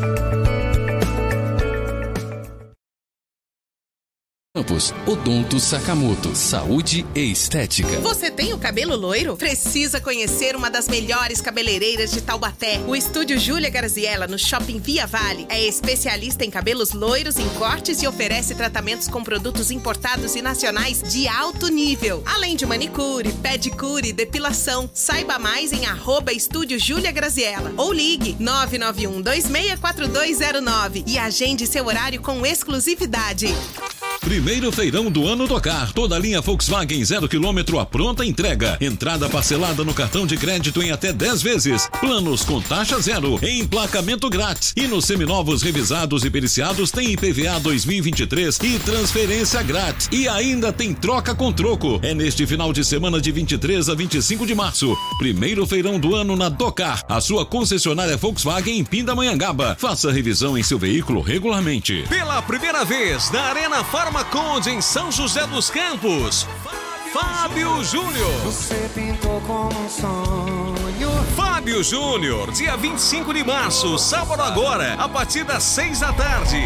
[SPEAKER 5] Campos, Odonto Sakamoto, Saúde e Estética.
[SPEAKER 7] Você tem o cabelo loiro? Precisa conhecer uma das melhores cabeleireiras de Taubaté. O estúdio Júlia Garziella, no Shopping Via Vale, é especialista em cabelos loiros em cortes e oferece tratamentos com produtos importados e nacionais de alto nível. Além de manicure, pedicure e depilação. Saiba mais em arroba estúdio Júlia Graziella ou ligue 991 264209 e agende seu horário com exclusividade.
[SPEAKER 8] Primeiro feirão do ano Tocar. Toda a linha Volkswagen 0 km a pronta entrega. Entrada parcelada no cartão de crédito em até 10 vezes. Planos com taxa zero. Emplacamento grátis. E nos seminovos revisados e periciados tem IPVA 2023 e transferência grátis. E ainda tem troca com troco. É neste final de semana de 23 a 25 de março. Primeiro feirão do ano na Docar. A sua concessionária Volkswagen em Pindamonhangaba. Faça revisão em seu veículo regularmente.
[SPEAKER 9] Pela primeira vez na Arena Farmaconde em São José dos Campos. Fábio Júnior.
[SPEAKER 10] Você pintou como um sonho.
[SPEAKER 9] Fábio Júnior, dia 25 de março, sábado agora, a partir das 6 da tarde.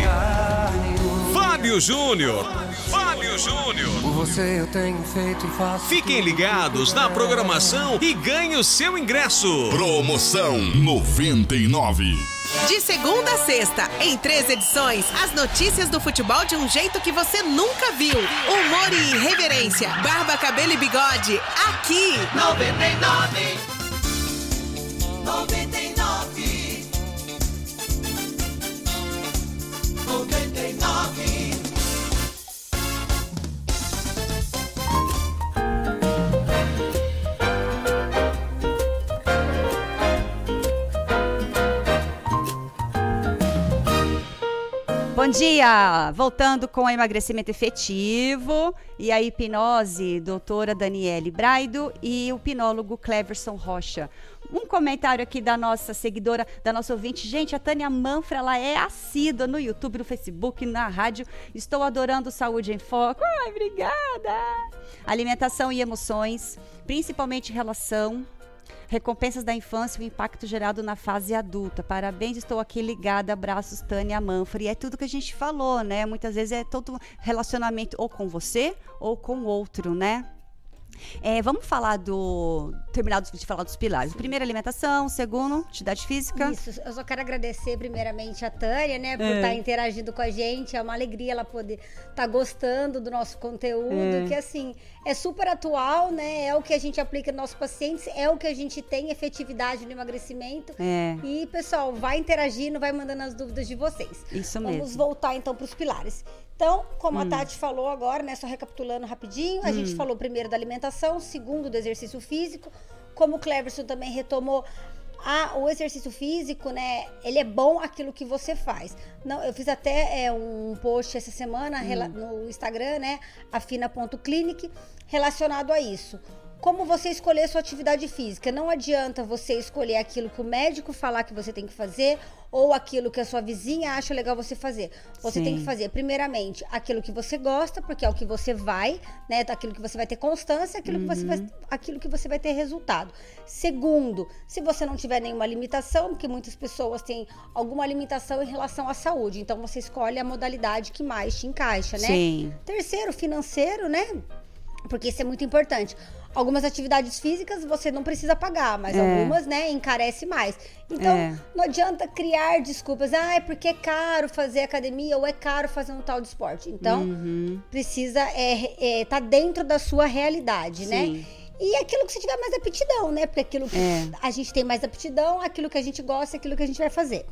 [SPEAKER 9] Fábio Júnior. Fábio Júnior.
[SPEAKER 10] Por você eu tenho feito e faço.
[SPEAKER 9] Fiquem ligados na programação e ganhe o seu ingresso.
[SPEAKER 1] Promoção 99.
[SPEAKER 7] De segunda a sexta, em três edições, as notícias do futebol de um jeito que você nunca viu. Humor e irreverência, barba, cabelo e bigode, aqui.
[SPEAKER 11] 99 99 99
[SPEAKER 3] Bom dia! Voltando com o emagrecimento efetivo e a hipnose, doutora Daniele Braido e o pinólogo Cleverson Rocha. Um comentário aqui da nossa seguidora, da nossa ouvinte. Gente, a Tânia Manfra, ela é assídua no YouTube, no Facebook, na rádio. Estou adorando Saúde em Foco. Ai, obrigada! Alimentação e emoções, principalmente relação, Recompensas da infância e o impacto gerado na fase adulta. Parabéns, estou aqui ligada. Abraços, Tânia Manfred. É tudo que a gente falou, né? Muitas vezes é todo relacionamento ou com você ou com o outro, né? É, vamos falar do. Terminar de falar dos pilares. Primeiro, alimentação. Segundo, atividade física.
[SPEAKER 4] Isso, eu só quero agradecer primeiramente a Tânia, né, por
[SPEAKER 3] É.
[SPEAKER 4] estar interagindo com a gente. É uma alegria ela poder estar gostando do nosso conteúdo,
[SPEAKER 3] É.
[SPEAKER 4] que assim, é super atual, né? É o que a gente aplica nos nossos pacientes, é o que a gente tem efetividade no emagrecimento.
[SPEAKER 3] É.
[SPEAKER 4] E, pessoal, vai interagindo, vai mandando as dúvidas de vocês.
[SPEAKER 3] Isso
[SPEAKER 4] Vamos
[SPEAKER 3] mesmo.
[SPEAKER 4] voltar então para os pilares. Então, como
[SPEAKER 3] Hum.
[SPEAKER 4] a Tati falou agora, né, só recapitulando rapidinho, a gente
[SPEAKER 3] Hum.
[SPEAKER 4] falou primeiro da alimentação, segundo do exercício físico, como o Cleverson também retomou a- o exercício físico, né? Ele é bom aquilo que você faz. Não, eu fiz até é, um post essa semana rela- no Instagram, né? Afina.clinic, relacionado a isso. Como você escolher sua atividade física? Não adianta você escolher aquilo que o médico falar que você tem que fazer ou aquilo que a sua vizinha acha legal você fazer. Você tem
[SPEAKER 3] Sim.
[SPEAKER 4] que fazer, primeiramente, aquilo que você gosta, porque é o que você vai, né? Aquilo que você vai ter constância, aquilo, que, você vai,
[SPEAKER 3] Uhum.
[SPEAKER 4] aquilo que você vai ter resultado. Segundo, se você não tiver nenhuma limitação, porque muitas pessoas têm alguma limitação em relação à saúde, então você escolhe a modalidade que mais te encaixa, né?
[SPEAKER 3] Sim.
[SPEAKER 4] Terceiro, financeiro, né? Porque isso é muito importante. Algumas atividades físicas você não precisa pagar, mas
[SPEAKER 3] É.
[SPEAKER 4] algumas, né, encarece mais. Então,
[SPEAKER 3] É.
[SPEAKER 4] não adianta criar desculpas. Ah, é porque é caro fazer academia ou é caro fazer um tal de esporte. Então,
[SPEAKER 3] Uhum.
[SPEAKER 4] precisa é, é, tá dentro da sua realidade, né?
[SPEAKER 3] Sim.
[SPEAKER 4] E aquilo que você tiver mais aptidão, né? Porque aquilo que
[SPEAKER 3] É.
[SPEAKER 4] a gente tem mais aptidão, aquilo que a gente gosta, é aquilo que a gente vai fazer.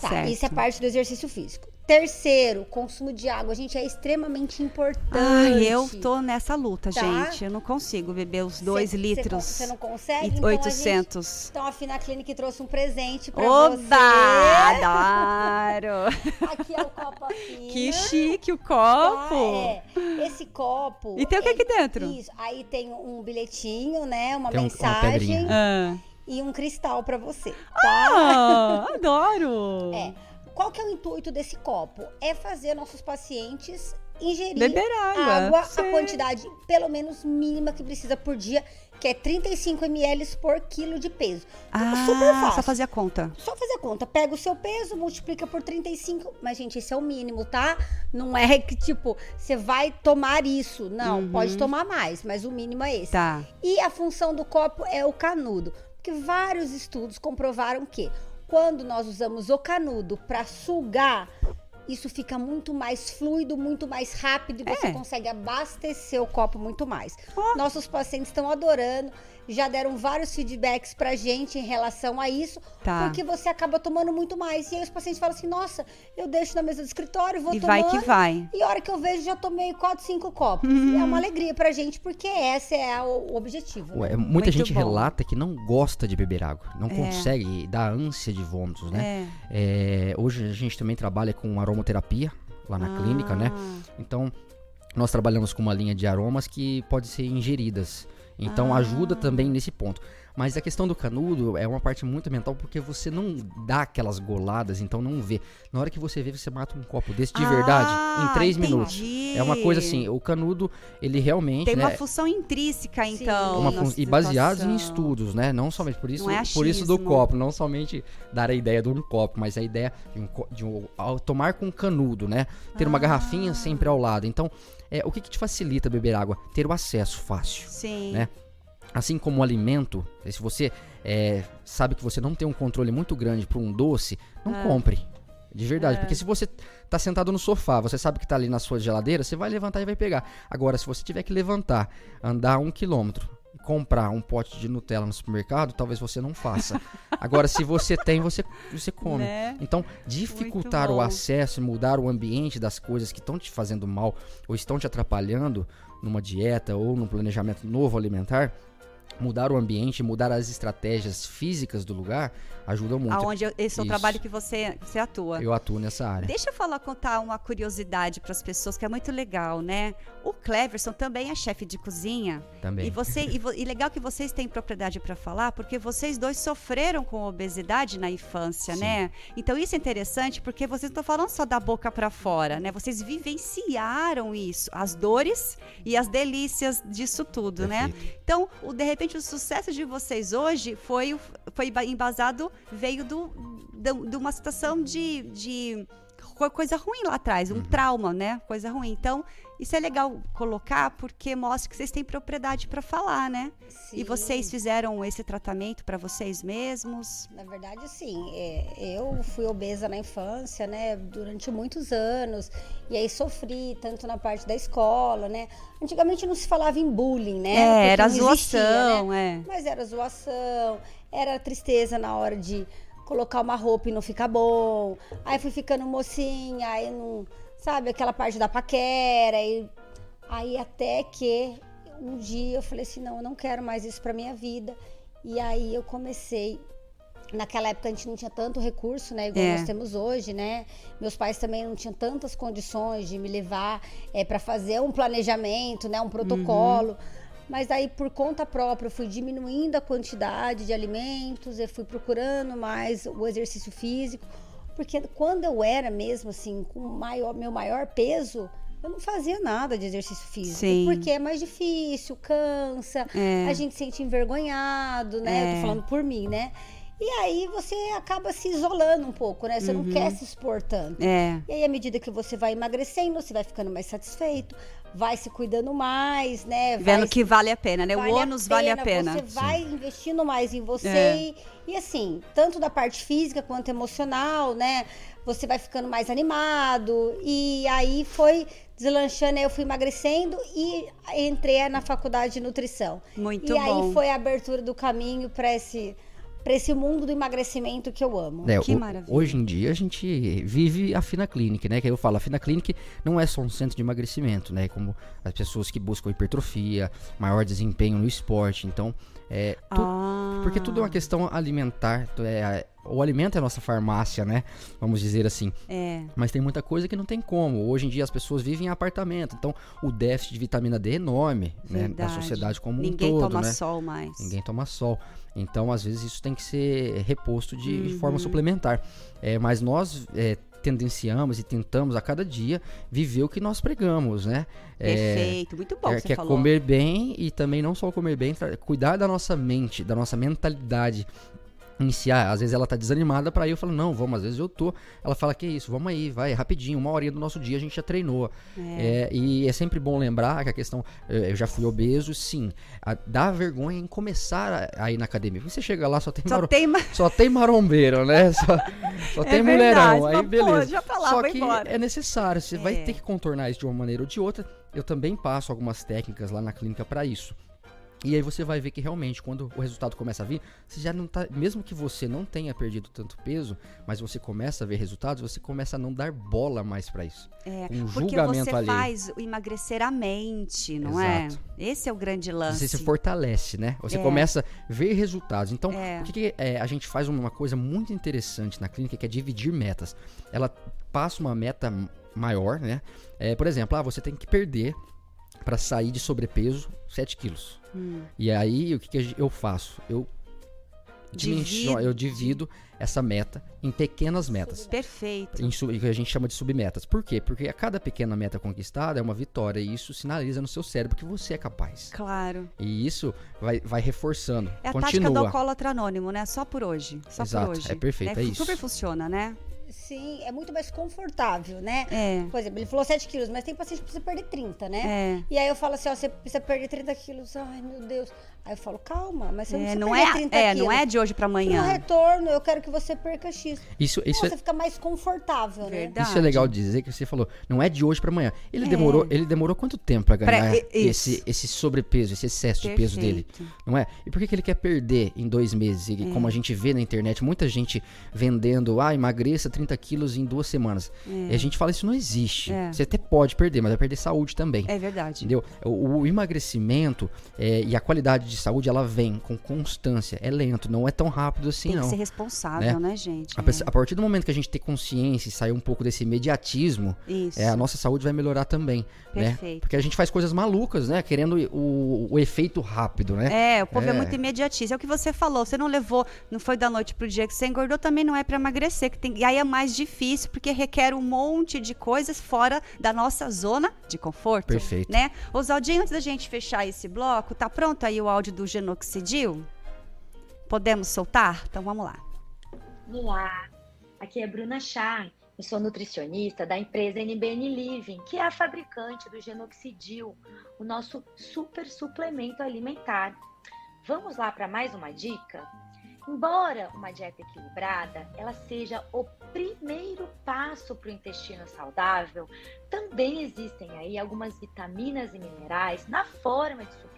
[SPEAKER 4] Tá,
[SPEAKER 3] Certo.
[SPEAKER 4] isso é parte do exercício físico. Terceiro, consumo de água. Gente, é extremamente importante.
[SPEAKER 3] Ai, eu tô nessa luta,
[SPEAKER 4] Tá?
[SPEAKER 3] gente. Eu não consigo beber os dois
[SPEAKER 4] Cê-
[SPEAKER 3] litros.
[SPEAKER 4] Você não consegue?
[SPEAKER 3] e
[SPEAKER 4] Então, a
[SPEAKER 3] 800.
[SPEAKER 4] gente- Então a Fina Clinic trouxe um presente pra
[SPEAKER 3] Oba!
[SPEAKER 4] você.
[SPEAKER 3] Adoro!
[SPEAKER 4] Aqui é o copo Fina.
[SPEAKER 3] Que chique o copo!
[SPEAKER 4] É, esse copo.
[SPEAKER 3] E tem o que
[SPEAKER 4] é-
[SPEAKER 3] aqui dentro?
[SPEAKER 4] Isso. Aí tem um bilhetinho, né? Uma
[SPEAKER 2] Tem um- uma
[SPEAKER 4] mensagem.
[SPEAKER 3] Ah.
[SPEAKER 4] e um cristal pra você. Tá?
[SPEAKER 3] Ah, adoro!
[SPEAKER 4] É. Qual que é o intuito desse copo? É fazer nossos pacientes ingerir
[SPEAKER 3] Beber água,
[SPEAKER 4] a
[SPEAKER 3] sim.
[SPEAKER 4] quantidade pelo menos mínima que precisa por dia, que é 35 ml por quilo de peso. Então,
[SPEAKER 3] Ah,
[SPEAKER 4] super fácil.
[SPEAKER 3] só fazer a conta.
[SPEAKER 4] Só fazer a conta. Pega o seu peso, multiplica por 35. Mas, gente, esse é o mínimo, tá? Não é que, tipo, você vai tomar isso. Não,
[SPEAKER 3] Uhum.
[SPEAKER 4] pode tomar mais, mas o mínimo é esse.
[SPEAKER 3] Tá.
[SPEAKER 4] E a função do copo é o canudo. Porque vários estudos comprovaram que quando nós usamos o canudo para sugar, isso fica muito mais fluido, muito mais rápido e você
[SPEAKER 3] É.
[SPEAKER 4] consegue abastecer o copo muito mais. Nossos pacientes estão adorando, já deram vários feedbacks pra gente em relação a isso,
[SPEAKER 3] Tá.
[SPEAKER 4] porque você acaba tomando muito mais. E aí os pacientes falam assim: nossa, eu deixo na mesa do escritório, vou
[SPEAKER 3] E
[SPEAKER 4] tomando.
[SPEAKER 3] vai que vai.
[SPEAKER 4] E a hora que eu vejo, já tomei 4, 5 copos.
[SPEAKER 3] Uhum.
[SPEAKER 4] E é uma alegria pra gente, porque esse é o, objetivo.
[SPEAKER 2] Ué,
[SPEAKER 4] né?
[SPEAKER 2] muita
[SPEAKER 3] Muito
[SPEAKER 2] gente
[SPEAKER 3] bom.
[SPEAKER 2] relata que não gosta de beber água, não
[SPEAKER 3] É.
[SPEAKER 2] consegue, dá ânsia de vômitos, né? É, hoje a gente também trabalha com aromaterapia lá na clínica, né?
[SPEAKER 3] Ah.
[SPEAKER 2] Então, nós trabalhamos com uma linha de aromas que pode ser ingeridas. Então,
[SPEAKER 3] Ah.
[SPEAKER 2] ajuda também nesse ponto. Mas a questão do canudo é uma parte muito mental porque você não dá aquelas goladas, então não vê. Na hora que você vê, você mata um copo desse de verdade
[SPEAKER 3] Ah,
[SPEAKER 2] em três
[SPEAKER 3] entendi.
[SPEAKER 2] minutos. É uma coisa assim, o canudo, ele realmente,
[SPEAKER 3] Tem
[SPEAKER 2] né,
[SPEAKER 3] uma função intrínseca, então.
[SPEAKER 2] uma fun- e baseados em estudos, né? Não somente por isso,
[SPEAKER 3] Não é
[SPEAKER 2] por isso do copo, não somente dar a ideia de um copo, mas a ideia de, um, de um- ao tomar com canudo, né? Ter uma
[SPEAKER 3] Ah.
[SPEAKER 2] garrafinha sempre ao lado. Então, é, o que, que te facilita beber água? Ter o acesso fácil,
[SPEAKER 3] Sim.
[SPEAKER 2] né? Assim como o alimento, se você é, sabe que você não tem um controle muito grande para um doce, não
[SPEAKER 3] Ah.
[SPEAKER 2] compre. De verdade,
[SPEAKER 3] É.
[SPEAKER 2] porque se você tá sentado no sofá, você sabe que tá ali na sua geladeira, você vai levantar e vai pegar. Agora, se você tiver que levantar, andar um quilômetro, comprar um pote de Nutella no supermercado, talvez você não faça. Agora, se você tem, você, você come.
[SPEAKER 3] Né?
[SPEAKER 2] Então, dificultar o acesso e mudar o ambiente das coisas que estão te fazendo mal ou estão te atrapalhando numa dieta ou num planejamento novo alimentar mudar o ambiente, mudar as estratégias físicas do lugar, ajuda muito.
[SPEAKER 3] Aonde eu- esse é o
[SPEAKER 2] Isso.
[SPEAKER 3] trabalho que você, você atua.
[SPEAKER 2] Eu atuo nessa área.
[SPEAKER 3] Deixa eu falar, contar uma curiosidade para as pessoas que é muito legal, né? O Cleverson também é chefe de cozinha.
[SPEAKER 2] Também.
[SPEAKER 3] E, você, e, e legal que vocês têm propriedade para falar, porque vocês dois sofreram com obesidade na infância,
[SPEAKER 2] Sim.
[SPEAKER 3] né? Então isso é interessante porque vocês não estão falando só da boca para fora, né? Vocês vivenciaram isso, as dores e as delícias disso tudo, né? Então, o, de repente, o sucesso de vocês hoje foi, foi ba- embasado, veio do, do- de uma situação de, de co- coisa ruim lá atrás,
[SPEAKER 2] Uhum.
[SPEAKER 3] um trauma, né? Coisa ruim. Então, isso é legal colocar porque mostra que vocês têm propriedade para falar, né? E
[SPEAKER 4] Sim.
[SPEAKER 3] vocês fizeram esse tratamento para vocês mesmos?
[SPEAKER 4] Na verdade, sim. É, eu fui obesa na infância, né? Durante muitos anos. E aí sofri, tanto na parte da escola, né? Antigamente não se falava em bullying, né?
[SPEAKER 3] É,
[SPEAKER 4] Porque
[SPEAKER 3] era
[SPEAKER 4] existia,
[SPEAKER 3] zoação,
[SPEAKER 4] né?
[SPEAKER 3] é.
[SPEAKER 4] Mas era zoação, era tristeza na hora de colocar uma roupa e não ficar bom. Aí fui ficando mocinha, aí não. Sabe, aquela parte da paquera. E, aí até que um dia eu falei assim: não, eu não quero mais isso pra minha vida. E aí eu comecei. Naquela época a gente não tinha tanto recurso, né? Igual
[SPEAKER 3] É.
[SPEAKER 4] nós temos hoje, né? Meus pais também não tinham tantas condições de me levar é, para fazer um planejamento, né? Um protocolo. Mas aí, por conta própria, eu fui diminuindo a quantidade de alimentos, eu fui procurando mais o exercício físico. Porque quando eu era mesmo, assim, com o maior, meu maior peso, eu não fazia nada de exercício físico.
[SPEAKER 3] Sim.
[SPEAKER 4] Porque é mais difícil, cansa,
[SPEAKER 3] É.
[SPEAKER 4] a gente se sente envergonhado, né? Eu
[SPEAKER 3] É.
[SPEAKER 4] tô falando por mim, né? E aí você acaba se isolando um pouco, né? Você não
[SPEAKER 3] Uhum.
[SPEAKER 4] quer se expor tanto.
[SPEAKER 3] É.
[SPEAKER 4] E aí, à medida que você vai emagrecendo, você vai ficando mais satisfeito, vai se cuidando mais, né?
[SPEAKER 3] Vendo
[SPEAKER 4] vai
[SPEAKER 3] que vale a pena, né?
[SPEAKER 4] vale
[SPEAKER 3] o ônus vale a pena.
[SPEAKER 4] Você vai investindo mais em você.
[SPEAKER 3] É.
[SPEAKER 4] E, e assim, tanto da parte física quanto emocional, né? Você vai ficando mais animado. E aí foi deslanchando, aí eu fui emagrecendo e entrei na faculdade de nutrição.
[SPEAKER 3] Muito
[SPEAKER 4] e
[SPEAKER 3] bom.
[SPEAKER 4] aí foi a abertura do caminho para esse, pra esse mundo do emagrecimento que eu amo.
[SPEAKER 2] É, o- Hoje em dia a gente vive a Fina Clinic, né? Que eu falo, a Fina Clinic não é só um centro de emagrecimento, né? Como as pessoas que buscam hipertrofia, maior desempenho no esporte. Então, é. tu-
[SPEAKER 3] Ah.
[SPEAKER 2] Porque tudo é uma questão alimentar. é, o alimento é a nossa farmácia, né? Vamos dizer assim.
[SPEAKER 3] É.
[SPEAKER 2] Mas tem muita coisa que não tem como. Hoje em dia as pessoas vivem em apartamento. Então, o déficit de vitamina D é enorme, né? Na sociedade como
[SPEAKER 3] Ninguém
[SPEAKER 2] um todo,
[SPEAKER 3] toma
[SPEAKER 2] né?
[SPEAKER 3] sol mais.
[SPEAKER 2] Ninguém toma sol. Então, às vezes, isso tem que ser reposto de
[SPEAKER 3] Uhum.
[SPEAKER 2] forma suplementar. É, mas nós é, tendenciamos e tentamos a cada dia viver o que nós pregamos, né? É,
[SPEAKER 3] Perfeito, muito bom
[SPEAKER 2] é,
[SPEAKER 3] que
[SPEAKER 2] é
[SPEAKER 3] falou.
[SPEAKER 2] comer bem e também não só comer bem, cuidar da nossa mente, da nossa mentalidade iniciar. Às vezes ela tá desanimada pra ir, eu falo, não, vamos, às vezes eu tô. Ela fala, que isso, vamos aí, vai, rapidinho, uma horinha do nosso dia a gente já treinou.
[SPEAKER 3] É.
[SPEAKER 2] É, e é sempre bom lembrar que a questão, eh, eu já fui obeso, sim, a- dá vergonha em começar a, a ir na academia. Você chega lá, só tem,
[SPEAKER 3] Só
[SPEAKER 2] maro-
[SPEAKER 3] tem ma-
[SPEAKER 2] só tem marombeiro, né? Só, só
[SPEAKER 3] É
[SPEAKER 2] tem
[SPEAKER 3] verdade,
[SPEAKER 2] mulherão, aí
[SPEAKER 3] pô,
[SPEAKER 2] beleza.
[SPEAKER 3] já tá lá,
[SPEAKER 2] só que
[SPEAKER 3] embora.
[SPEAKER 2] é necessário, você vai
[SPEAKER 3] É.
[SPEAKER 2] ter que contornar isso de uma maneira ou de outra. Eu também passo algumas técnicas lá na clínica pra isso. E aí você vai ver que realmente, quando o resultado começa a vir, você já não tá. Mesmo que você não tenha perdido tanto peso, mas você começa a ver resultados, você começa a não dar bola mais pra isso.
[SPEAKER 3] É,
[SPEAKER 2] um
[SPEAKER 3] porque
[SPEAKER 2] julgamento
[SPEAKER 3] você
[SPEAKER 2] ali.
[SPEAKER 3] faz o emagrecer a mente, não é?
[SPEAKER 2] Exato.
[SPEAKER 3] Esse é o grande lance.
[SPEAKER 2] Você se fortalece, né? Você
[SPEAKER 3] É.
[SPEAKER 2] começa a ver resultados. Então,
[SPEAKER 3] É.
[SPEAKER 2] o que, que é, a gente faz uma coisa muito interessante na clínica que é dividir metas. Ela passa uma meta maior, né? É, por exemplo, ah, você tem que perder para sair de sobrepeso 7 quilos.
[SPEAKER 3] Hum.
[SPEAKER 2] E aí, o que, que eu faço? Eu dimensiono, eu divido essa meta em pequenas metas.
[SPEAKER 3] Perfeito.
[SPEAKER 2] Em que a gente chama de submetas. Por quê? Porque a cada pequena meta conquistada é uma vitória e isso sinaliza no seu cérebro que você é capaz.
[SPEAKER 3] Claro.
[SPEAKER 2] E isso vai, vai reforçando.
[SPEAKER 3] É a
[SPEAKER 2] Continua.
[SPEAKER 3] tática do alcoólatra anônimo, né? Só por hoje. Só
[SPEAKER 2] Exato,
[SPEAKER 3] por hoje.
[SPEAKER 2] é perfeito,
[SPEAKER 3] Né?
[SPEAKER 2] é isso.
[SPEAKER 3] Super funciona, né?
[SPEAKER 4] Sim, é muito mais confortável, né?
[SPEAKER 3] É.
[SPEAKER 4] Por exemplo, ele falou 7 quilos, mas tem paciente que precisa perder 30, né?
[SPEAKER 3] É.
[SPEAKER 4] E aí eu falo assim, ó, você precisa perder 30 quilos. Ai, meu Deus. Aí eu falo, calma, mas você não
[SPEAKER 3] É,
[SPEAKER 4] precisa
[SPEAKER 3] não
[SPEAKER 4] perder
[SPEAKER 3] é,
[SPEAKER 4] 30
[SPEAKER 3] é,
[SPEAKER 4] quilos.
[SPEAKER 3] não é de hoje pra
[SPEAKER 4] No
[SPEAKER 3] amanhã.
[SPEAKER 4] retorno, eu quero que você perca X.
[SPEAKER 2] Isso, isso,
[SPEAKER 4] você
[SPEAKER 2] é,
[SPEAKER 4] fica mais confortável, né?
[SPEAKER 2] isso é legal de dizer que você falou, não é de hoje pra amanhã. Ele
[SPEAKER 4] É.
[SPEAKER 2] demorou, ele demorou quanto tempo pra ganhar
[SPEAKER 3] Pra- e-
[SPEAKER 2] esse, esse sobrepeso, esse excesso de peso dele?
[SPEAKER 3] Perfeito.
[SPEAKER 2] Não é? E por que, que ele quer perder em dois meses? E
[SPEAKER 3] É.
[SPEAKER 2] como a gente vê na internet, muita gente vendendo, ah, emagreça 30 quilos em duas semanas.
[SPEAKER 3] É.
[SPEAKER 2] E a gente fala, isso não existe.
[SPEAKER 3] É.
[SPEAKER 2] Você até pode perder, mas vai perder saúde também.
[SPEAKER 3] É verdade.
[SPEAKER 2] Entendeu? O, o emagrecimento é, e a qualidade de saúde, ela vem com constância. É lento, não é tão rápido assim,
[SPEAKER 3] Tem
[SPEAKER 2] não.
[SPEAKER 3] que ser responsável, né, gente?
[SPEAKER 2] A,
[SPEAKER 3] É.
[SPEAKER 2] a partir do momento que a gente tem consciência e sair um pouco desse imediatismo, é, a nossa saúde vai melhorar também, né?
[SPEAKER 3] Perfeito.
[SPEAKER 2] Porque a gente faz coisas malucas, né? Querendo o, o efeito rápido, né?
[SPEAKER 3] É, o povo é. muito imediatista. É o que você falou. Você não levou, não foi da noite pro dia que você engordou, também não é para emagrecer. Que tem, e aí é mais difícil, porque requer um monte de coisas fora da nossa zona de conforto.
[SPEAKER 2] Perfeito.
[SPEAKER 3] Né? Osaldinho, antes da gente fechar esse bloco, tá pronto aí o áudio do Genoxidil? Podemos soltar? Então vamos lá.
[SPEAKER 12] Olá, aqui é Bruna Chá. Eu sou nutricionista da empresa NBN Living, que é a fabricante do Genoxidil, o nosso super suplemento alimentar. Vamos lá para mais uma dica? Embora uma dieta equilibrada ela seja o primeiro passo para o intestino saudável, também existem aí algumas vitaminas e minerais na forma de suplementos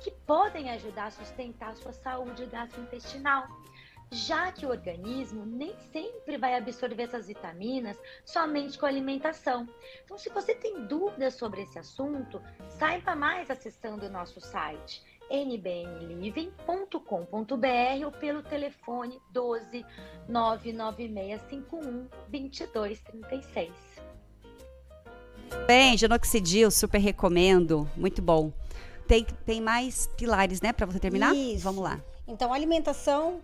[SPEAKER 12] que podem ajudar a sustentar a sua saúde gastrointestinal já que o organismo nem sempre vai absorver essas vitaminas somente com a alimentação. Então, se você tem dúvidas sobre esse assunto, saiba mais acessando o nosso site nbnliving.com.br ou pelo telefone 12 99651 2236.
[SPEAKER 3] Bem, Genoxidil, super recomendo. Muito bom. Tem, tem mais pilares, né, para você terminar?
[SPEAKER 4] Isso.
[SPEAKER 3] Vamos lá.
[SPEAKER 4] Então, alimentação,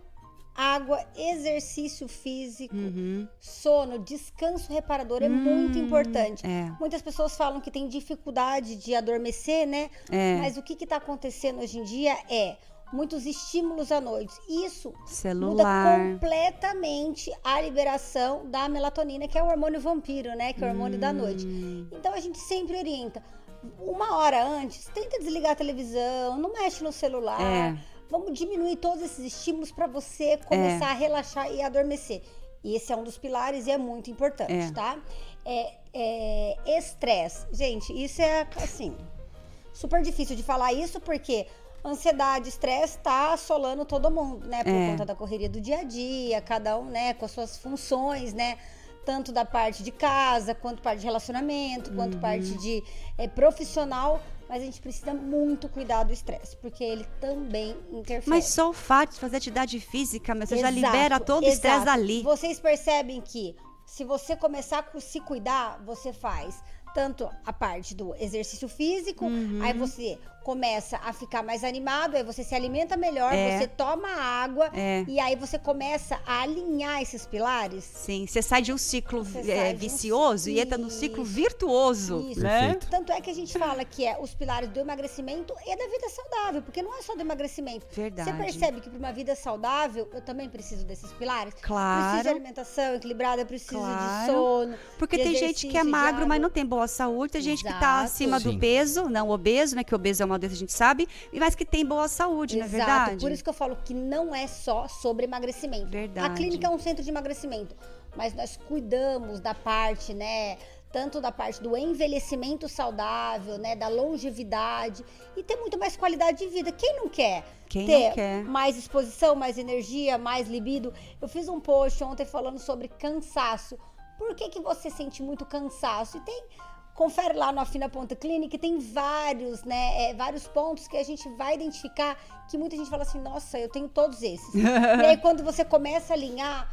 [SPEAKER 4] água, exercício físico,
[SPEAKER 3] Uhum.
[SPEAKER 4] sono, descanso reparador é
[SPEAKER 3] Hum,
[SPEAKER 4] muito importante.
[SPEAKER 3] é.
[SPEAKER 4] Muitas pessoas falam que tem dificuldade de adormecer, né?
[SPEAKER 3] É.
[SPEAKER 4] Mas o que está acontecendo hoje em dia é muitos estímulos à noite. Isso
[SPEAKER 3] Celular.
[SPEAKER 4] muda completamente a liberação da melatonina, que é o hormônio vampiro, né? Que é o hormônio da noite.
[SPEAKER 3] Hum.
[SPEAKER 4] Então a gente sempre orienta. Uma hora antes, tenta desligar a televisão, não mexe no celular.
[SPEAKER 3] É.
[SPEAKER 4] Vamos diminuir todos esses estímulos para você começar a relaxar e adormecer. E esse é um dos pilares e é muito importante,
[SPEAKER 3] É.
[SPEAKER 4] tá? É, é, estresse. Gente, isso é assim, super difícil de falar isso porque ansiedade, estresse tá assolando todo mundo, né? Por
[SPEAKER 3] É.
[SPEAKER 4] conta da correria do dia a dia, cada um, né, com as suas funções, né? Tanto da parte de casa, quanto parte de relacionamento, quanto
[SPEAKER 3] Uhum.
[SPEAKER 4] parte de é, profissional. Mas a gente precisa muito cuidar do estresse, porque ele também interfere.
[SPEAKER 3] Mas só o fato de fazer atividade física, mas você já
[SPEAKER 4] Exato,
[SPEAKER 3] libera todo o estresse
[SPEAKER 4] exato.
[SPEAKER 3] ali.
[SPEAKER 4] Vocês percebem que se você começar a se cuidar, você faz tanto a parte do exercício físico,
[SPEAKER 3] Uhum.
[SPEAKER 4] aí você começa a ficar mais animado, aí você se alimenta melhor,
[SPEAKER 3] É.
[SPEAKER 4] você toma água
[SPEAKER 3] É.
[SPEAKER 4] e aí você começa a alinhar esses pilares.
[SPEAKER 3] Sim, você sai de um ciclo é,
[SPEAKER 4] de um
[SPEAKER 3] vicioso e entra num ciclo virtuoso,
[SPEAKER 4] Isso.
[SPEAKER 3] né?
[SPEAKER 4] Tanto é que a gente fala que é os pilares do emagrecimento e da vida saudável, porque não é só do emagrecimento.
[SPEAKER 3] Verdade.
[SPEAKER 4] Você percebe que para uma vida saudável, eu também preciso desses pilares?
[SPEAKER 3] Claro.
[SPEAKER 4] Preciso de alimentação equilibrada, preciso
[SPEAKER 3] Claro.
[SPEAKER 4] de sono.
[SPEAKER 3] Porque
[SPEAKER 4] de
[SPEAKER 3] tem gente que é magro, mas não tem boa saúde. Tem gente que tá
[SPEAKER 4] Exato.
[SPEAKER 3] acima do
[SPEAKER 2] Sim.
[SPEAKER 3] peso, não obeso, né? Que obeso é uma doença, a gente sabe, mas que tem boa saúde, não é
[SPEAKER 4] Exato,
[SPEAKER 3] verdade?
[SPEAKER 4] por isso que eu falo que não é só sobre emagrecimento.
[SPEAKER 3] Verdade.
[SPEAKER 4] A clínica é um centro de emagrecimento, mas nós cuidamos da parte, né, tanto da parte do envelhecimento saudável, né, da longevidade e ter muito mais qualidade de vida. Quem não quer?
[SPEAKER 3] Quem
[SPEAKER 4] ter
[SPEAKER 3] não quer?
[SPEAKER 4] mais exposição, mais energia, mais libido. Eu fiz um post ontem falando sobre cansaço. Por que, que você sente muito cansaço? E tem confere lá no Afina Ponta Clínica, tem vários, né, é, vários pontos que a gente vai identificar que muita gente fala assim, nossa, eu tenho todos esses. e aí quando você começa a alinhar,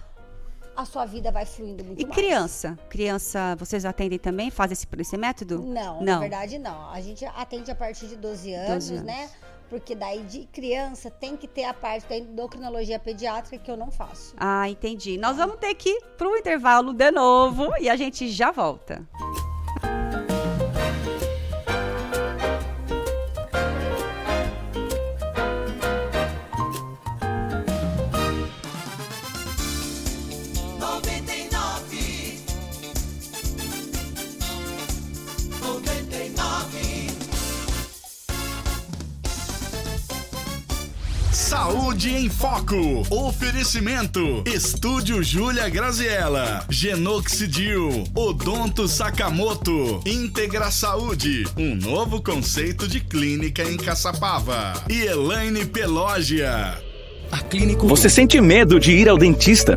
[SPEAKER 4] a sua vida vai fluindo muito
[SPEAKER 3] E
[SPEAKER 4] mais.
[SPEAKER 3] criança? Criança, vocês atendem também? Fazem esse, esse método?
[SPEAKER 4] Não, na verdade não. A gente atende a partir de 12 anos,
[SPEAKER 3] 12 anos.
[SPEAKER 4] né? Porque daí de criança tem que ter a parte da endocrinologia pediátrica que eu não faço.
[SPEAKER 3] Ah, entendi. Nós vamos ter que ir pro intervalo de novo e a gente já volta.
[SPEAKER 11] Noventa
[SPEAKER 1] Saúde em Foco. Oferecimento. Estúdio Júlia Graziella. Genoxidil. Odonto Sakamoto. Integra Saúde. Um novo conceito de clínica em Caçapava. E Elaine Pelógia.
[SPEAKER 6] Você sente medo de ir ao dentista?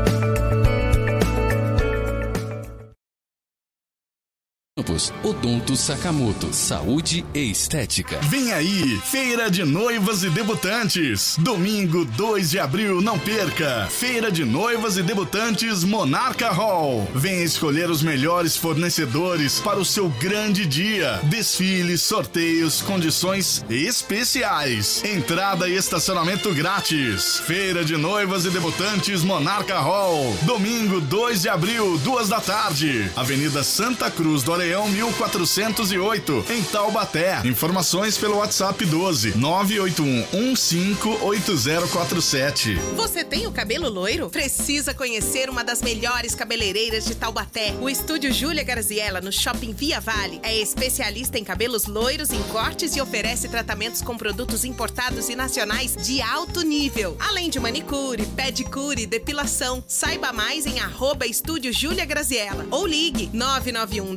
[SPEAKER 5] Campos, Odonto Sakamoto, Saúde e Estética.
[SPEAKER 1] Vem aí, Feira de Noivas e Debutantes. Domingo 2 de abril, não perca. Feira de Noivas e Debutantes Monarca Hall. Venha escolher os melhores fornecedores para o seu grande dia. Desfiles, sorteios, condições especiais. Entrada e estacionamento grátis. Feira de Noivas e Debutantes Monarca Hall. Domingo 2 de abril, duas da tarde. Avenida Santa Cruz do Areão 1408, em Taubaté. Informações pelo WhatsApp 12 981 158047.
[SPEAKER 7] Você tem o cabelo loiro? Precisa conhecer uma das melhores cabeleireiras de Taubaté. O estúdio Júlia Garziella, no Shopping Via Vale, é especialista em cabelos loiros, em cortes e oferece tratamentos com produtos importados e nacionais de alto nível. Além de manicure, pedicure, depilação. Saiba mais em arroba estúdio Júlia Graziella ou ligue 991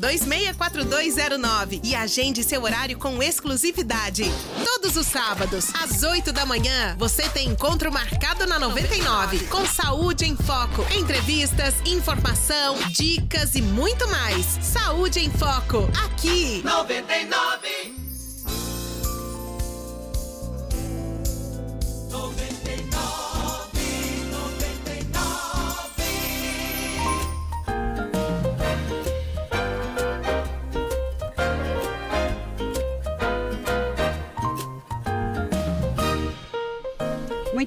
[SPEAKER 7] 264209 e agende seu horário com exclusividade. Todos os sábados, às 8 da manhã, você tem encontro marcado na 99 com Saúde em Foco. Entrevistas, informação, dicas e muito mais. Saúde em Foco, aqui.
[SPEAKER 11] 99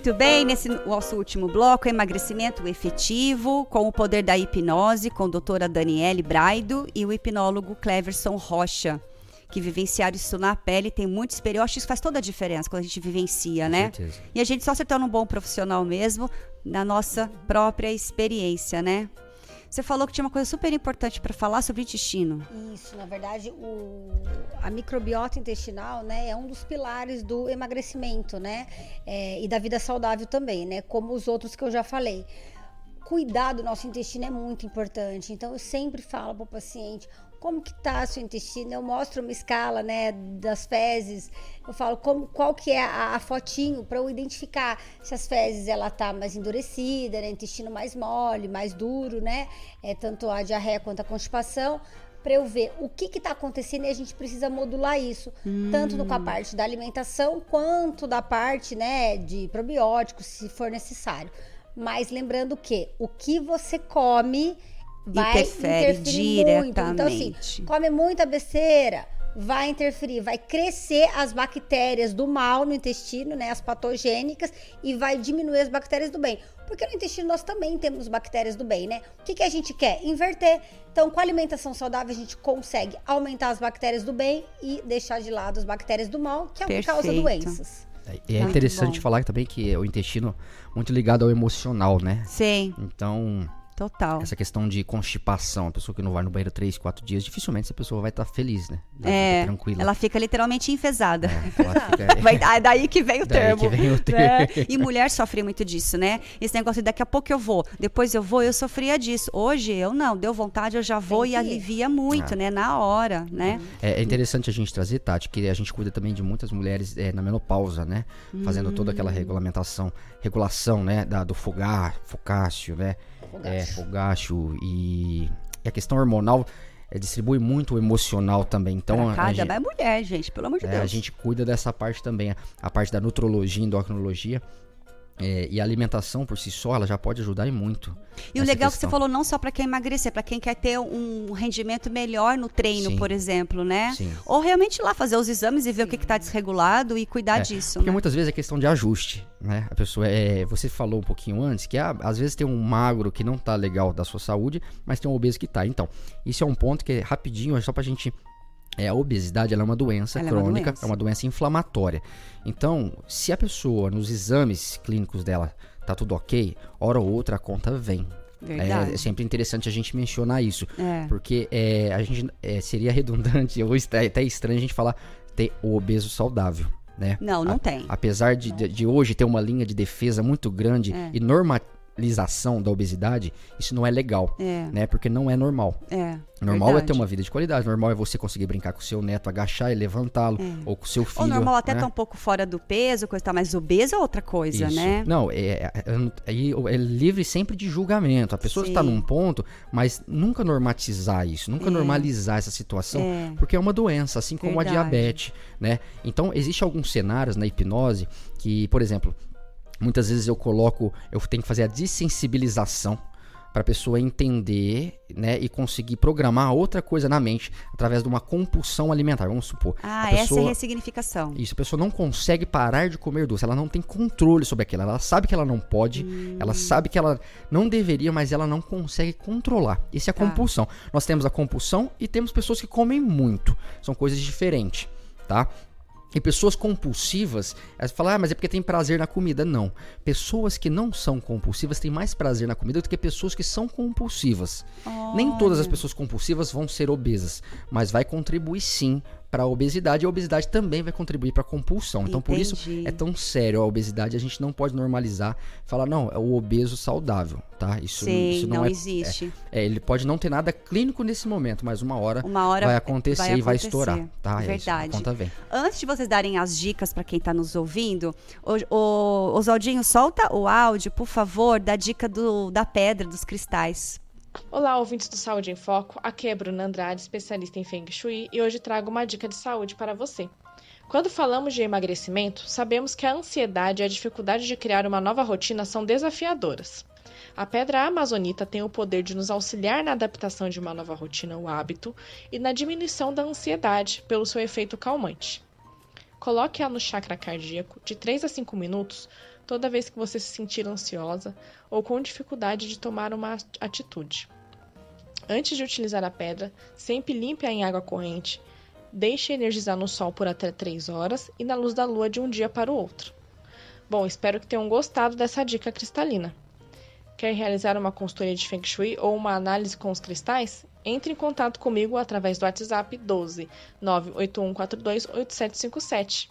[SPEAKER 3] Muito bem, nesse nosso último bloco, emagrecimento efetivo, com o poder da hipnose, com a doutora Daniele Braido e o hipnólogo Cleverson Rocha, que vivenciaram isso na pele, tem muita experiência. Eu acho que isso faz toda a diferença quando a gente vivencia, né?
[SPEAKER 2] certeza.
[SPEAKER 3] E a gente só se torna um bom profissional mesmo na nossa própria experiência, né? Você falou que tinha uma coisa super importante para falar sobre o intestino.
[SPEAKER 4] Isso, na verdade, o, a microbiota intestinal, né, é um dos pilares do emagrecimento, né, é, e da vida saudável também, né, como os outros que eu já falei. Cuidar do nosso intestino é muito importante. Então, eu sempre falo para o paciente como que tá seu intestino. Eu mostro uma escala, né, das fezes. Eu falo como, qual que é a, a fotinho para eu identificar se as fezes ela tá mais endurecida, né, intestino mais mole, mais duro, né, é tanto a diarreia quanto a constipação para eu ver o que está acontecendo e a gente precisa modular isso, tanto no, com a parte da alimentação quanto da parte né, de probióticos, se for necessário. Mas lembrando que o que você come vai
[SPEAKER 3] Interfere
[SPEAKER 4] interferir muito. Então, assim,
[SPEAKER 3] diretamente.
[SPEAKER 4] come muita besteira, vai interferir, vai crescer as bactérias do mal no intestino, né, as patogênicas, e vai diminuir as bactérias do bem. Porque no intestino nós também temos bactérias do bem, né? O que, que a gente quer? Inverter. Então, com a alimentação saudável, a gente consegue aumentar as bactérias do bem e deixar de lado as bactérias do mal, que é o que causa doenças.
[SPEAKER 2] E é
[SPEAKER 3] Muito
[SPEAKER 2] interessante
[SPEAKER 3] bom.
[SPEAKER 2] falar também que o intestino muito ligado ao emocional, né?
[SPEAKER 3] Sim,
[SPEAKER 2] Então,
[SPEAKER 3] total.
[SPEAKER 2] essa questão de constipação, a pessoa que não vai no banheiro três, quatro dias, dificilmente essa pessoa vai estar feliz, né? Vai
[SPEAKER 3] É,
[SPEAKER 2] tranquila.
[SPEAKER 3] ela fica literalmente enfesada.
[SPEAKER 2] Ela fica-
[SPEAKER 3] Vai, ah, daí que vem o
[SPEAKER 2] Daí
[SPEAKER 3] termo.
[SPEAKER 2] que vem o
[SPEAKER 3] né?
[SPEAKER 2] termo.
[SPEAKER 3] E mulher sofre muito disso, né? Esse negócio de daqui a pouco eu vou, depois eu vou, eu sofria disso. Hoje eu não, deu vontade, eu já vou
[SPEAKER 4] Tem
[SPEAKER 3] e
[SPEAKER 4] que
[SPEAKER 3] alivia muito,
[SPEAKER 2] Ah.
[SPEAKER 3] né? Na hora, né?
[SPEAKER 2] É, é interessante a gente trazer, Tati, que a gente cuida também de muitas mulheres é, na menopausa, né? Fazendo toda
[SPEAKER 3] Hum.
[SPEAKER 2] aquela regulamentação, regulação, né? Da, do fogar, focácio, né? É, fogácio e, e a questão hormonal é, distribui muito o emocional também. Então,
[SPEAKER 3] Pra
[SPEAKER 2] a,
[SPEAKER 3] cada
[SPEAKER 2] gente,
[SPEAKER 3] vai mulher, gente, pelo amor de
[SPEAKER 2] é,
[SPEAKER 3] Deus.
[SPEAKER 2] a gente cuida dessa parte também, a, a parte da nutrologia, endocrinologia. É, e a alimentação por si só, ela já pode ajudar e muito.
[SPEAKER 3] E o legal é que você
[SPEAKER 2] questão.
[SPEAKER 3] falou não só para quem emagrecer, para quem quer ter um rendimento melhor no treino,
[SPEAKER 2] Sim.
[SPEAKER 3] por exemplo, né?
[SPEAKER 2] Sim.
[SPEAKER 3] Ou realmente ir lá fazer os exames e ver o que está desregulado e cuidar
[SPEAKER 2] É,
[SPEAKER 3] disso.
[SPEAKER 2] Porque
[SPEAKER 3] né?
[SPEAKER 2] muitas vezes é questão de ajuste, né? A pessoa é. Você falou um pouquinho antes que ah, às vezes tem um magro que não tá legal da sua saúde, mas tem um obeso que tá. Então, isso é um ponto que é rapidinho, é só pra gente. É, a obesidade ela é uma doença
[SPEAKER 3] Ela é uma
[SPEAKER 2] crônica,
[SPEAKER 3] doença.
[SPEAKER 2] é uma doença inflamatória. Então, se a pessoa nos exames clínicos dela tá tudo ok, hora ou outra a conta vem. É, é sempre interessante a gente mencionar isso.
[SPEAKER 3] É.
[SPEAKER 2] Porque é, a gente é, seria redundante, ou até estranho a gente falar ter o obeso saudável. né?
[SPEAKER 3] Não, não
[SPEAKER 2] A-
[SPEAKER 3] tem.
[SPEAKER 2] Apesar de, de, de hoje ter uma linha de defesa muito grande
[SPEAKER 3] É.
[SPEAKER 2] e normalização da obesidade, isso não é legal,
[SPEAKER 3] É.
[SPEAKER 2] né? Porque não é normal.
[SPEAKER 3] É.
[SPEAKER 2] Normal é
[SPEAKER 3] verdade.
[SPEAKER 2] ter uma vida de qualidade. Normal é você conseguir brincar com o seu neto, agachar e levantá-lo, ou com o seu filho.
[SPEAKER 3] Ou normal até
[SPEAKER 2] né?
[SPEAKER 3] tá um pouco fora do peso, coisa tal, mas obeso é outra coisa,
[SPEAKER 2] Isso.
[SPEAKER 3] né?
[SPEAKER 2] Não, é, é, é- é livre sempre de julgamento. A pessoa está num ponto, mas nunca normatizar isso, nunca
[SPEAKER 3] É.
[SPEAKER 2] normalizar essa situação,
[SPEAKER 3] É.
[SPEAKER 2] porque é uma doença, assim como
[SPEAKER 3] Verdade.
[SPEAKER 2] a diabetes, né? Então, existe alguns cenários na hipnose que, por exemplo, muitas vezes eu coloco, eu tenho que fazer a desensibilização para a pessoa entender, né, e conseguir programar outra coisa na mente através de uma compulsão alimentar. Vamos supor,
[SPEAKER 3] Ah,
[SPEAKER 2] a
[SPEAKER 3] essa é
[SPEAKER 2] pessoa
[SPEAKER 3] a ressignificação.
[SPEAKER 2] isso, a pessoa não consegue parar de comer doce, ela não tem controle sobre aquilo, ela sabe que ela não pode, ela sabe que ela não deveria, mas ela não consegue controlar. Isso é a
[SPEAKER 3] Tá.
[SPEAKER 2] compulsão. Nós temos a compulsão e temos pessoas que comem muito, são coisas diferentes, tá? E pessoas compulsivas, elas falam, ah, mas é porque tem prazer na comida. Não. Pessoas que não são compulsivas têm mais prazer na comida do que pessoas que são compulsivas. Nem todas as pessoas compulsivas vão ser obesas, mas vai contribuir sim para a obesidade e a obesidade também vai contribuir para a compulsão. Então por isso
[SPEAKER 3] Entendi.
[SPEAKER 2] é tão sério a obesidade, a gente não pode normalizar, falar não, é o obeso saudável, tá? Isso,
[SPEAKER 3] Sei,
[SPEAKER 2] isso
[SPEAKER 3] não
[SPEAKER 2] é,
[SPEAKER 3] existe.
[SPEAKER 2] É, é, ele pode não ter nada clínico nesse momento, mas uma hora,
[SPEAKER 3] Uma hora
[SPEAKER 2] vai acontecer
[SPEAKER 3] vai
[SPEAKER 2] e vai
[SPEAKER 3] acontecer.
[SPEAKER 2] estourar, tá? É isso,
[SPEAKER 3] Verdade.
[SPEAKER 2] conta vem.
[SPEAKER 3] Antes de vocês darem as dicas para quem está nos ouvindo, o, o Oswaldinho, solta o áudio, por favor, da dica do, da pedra, dos cristais.
[SPEAKER 13] Olá, ouvintes do Saúde em Foco. Aqui é Bruna Andrade, especialista em Feng Shui, e hoje trago uma dica de saúde para você. Quando falamos de emagrecimento, sabemos que a ansiedade e a dificuldade de criar uma nova rotina são desafiadoras. A pedra amazonita tem o poder de nos auxiliar na adaptação de uma nova rotina ou hábito e na diminuição da ansiedade pelo seu efeito calmante. Coloque-a no chakra cardíaco de 3 a 5 minutos toda vez que você se sentir ansiosa ou com dificuldade de tomar uma atitude. Antes de utilizar a pedra, sempre limpe-a em água corrente. Deixe energizar no sol por até 3 horas e na luz da lua de um dia para o outro. Bom, espero que tenham gostado dessa dica cristalina. Quer realizar uma consultoria de Feng Shui ou uma análise com os cristais? Entre em contato comigo através do WhatsApp 12 98142 8757.